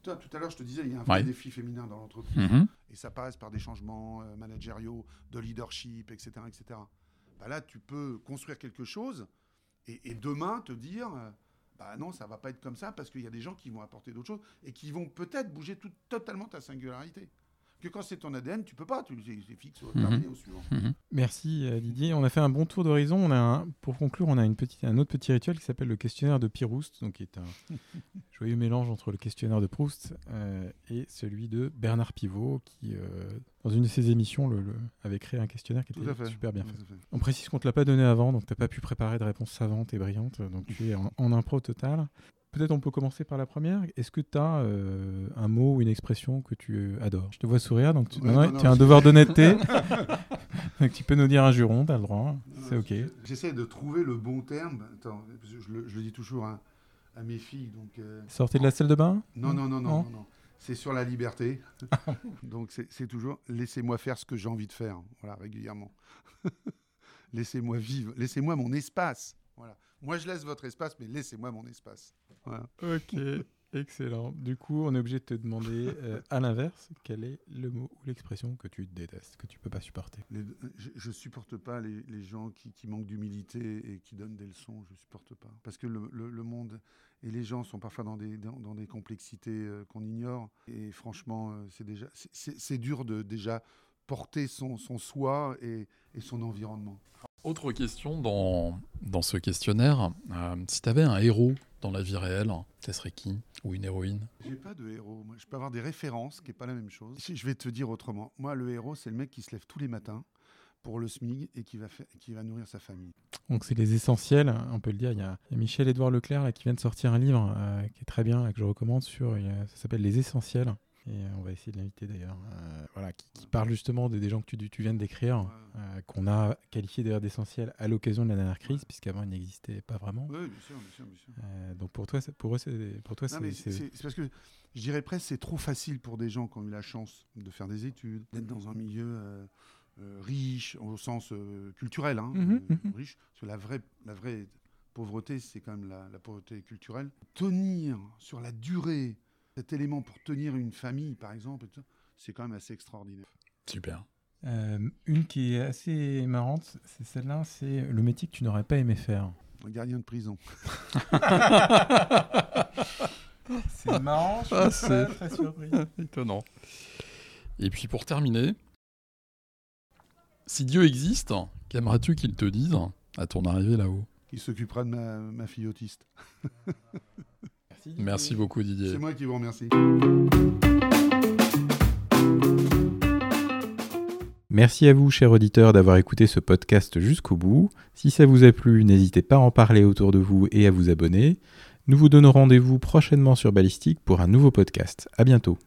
Toi, tout à l'heure, je te disais, il y a un vrai défi féminin dans l'entreprise, mmh. et ça passe par des changements euh, managériaux, de leadership, etc. etc. Bah là, tu peux construire quelque chose, et, demain te dire, euh, bah non, ça va pas être comme ça, parce qu'il y a des gens qui vont apporter d'autres choses, et qui vont peut-être bouger tout, totalement ta singularité que quand c'est ton ADN, tu peux pas, tu c'est fixe au, mhm. au suivant. Merci euh, Didier. On a fait un bon tour d'horizon. On a pour conclure, on a une petite, un autre petit rituel qui s'appelle le questionnaire de Piroust, donc qui est un joyeux mélange entre le questionnaire de Proust euh, et celui de Bernard Pivot, qui euh, dans une de ses émissions le, avait créé un questionnaire qui était super bien fait. On précise qu'on te l'a pas donné avant, donc tu n'as pas pu préparer de réponses savantes et brillantes, donc tu es en, en impro total. Peut-être on peut commencer par la première. Est-ce que tu as euh, un mot ou une expression que tu adores? Je te vois sourire, donc tu, as un devoir d'honnêteté. tu peux nous dire un juron, tu as le droit. C'est OK. J'essaie de trouver le bon terme. Attends, je, le, dis toujours à, mes filles. Donc, euh, Sortez de la salle de bain? Non, non, non, non. non, C'est sur la liberté. donc c'est toujours laissez-moi faire ce que j'ai envie de faire, voilà, régulièrement. laissez-moi vivre, laissez-moi mon espace. Voilà. Moi, je laisse votre espace, mais laissez-moi mon espace. Ok, excellent. Du coup, on est obligé de te demander, euh, à l'inverse, quel est le mot ou l'expression que tu détestes, que tu peux pas supporter? Je, ne supporte pas les, gens qui, manquent d'humilité et qui donnent des leçons. Je supporte pas. Parce que le, monde et les gens sont parfois dans des, dans, des complexités euh, qu'on ignore. Et franchement, euh, c'est déjà, c'est dur de déjà porter son, son soi et, et son environnement. Autre question dans, dans ce questionnaire. si tu avais un héros dans la vie réelle, ce serait qui Ou une héroïne? J'ai pas de héros. Moi, je peux avoir des références, qui n'est pas la même chose. Je vais te dire autrement. Moi, le héros, c'est le mec qui se lève tous les matins pour le SMIG et qui va, faire, qui va nourrir sa famille. Donc c'est les essentiels, on peut le dire. Il y a, Michel-Édouard Leclerc qui vient de sortir un livre euh, qui est très bien, que je recommande, sur, ça s'appelle Les Essentiels. Et on va essayer de l'inviter d'ailleurs. Euh, voilà, qui, parle justement des, gens que tu, tu viens de décrire, euh, qu'on a qualifié d'ailleurs d'essentiels à l'occasion de la dernière crise, puisqu'avant il n'existait pas vraiment. Oui, bien sûr, bien sûr. Bien sûr. Euh, donc pour toi, pour eux, c'est pour toi, c'est parce que je dirais presque c'est trop facile pour des gens qui ont eu la chance de faire des études, d'être dans un milieu riche au sens culturel, hein, mhm, mhm. riche. Parce que la vraie, la vraie pauvreté, c'est quand même la, la pauvreté culturelle. Tenir sur la durée cet élément pour tenir une famille, par exemple, c'est quand même assez extraordinaire. Super. Euh, une qui est assez marrante, c'est celle-là, c'est le métier que tu n'aurais pas aimé faire. Un gardien de prison. c'est marrant, je ah, suis très surpris. Étonnant. Et puis pour terminer, si Dieu existe, qu'aimerais-tu qu'il te dise à ton arrivée là-haut? Il s'occupera de ma, ma fille autiste. Merci, beaucoup Didier. C'est moi qui vous remercie. Merci à vous, chers auditeurs, d'avoir écouté ce podcast jusqu'au bout. Si ça vous a plu, n'hésitez pas à en parler autour de vous et à vous abonner. Nous vous donnons rendez-vous prochainement sur Ballistique pour un nouveau podcast. À bientôt.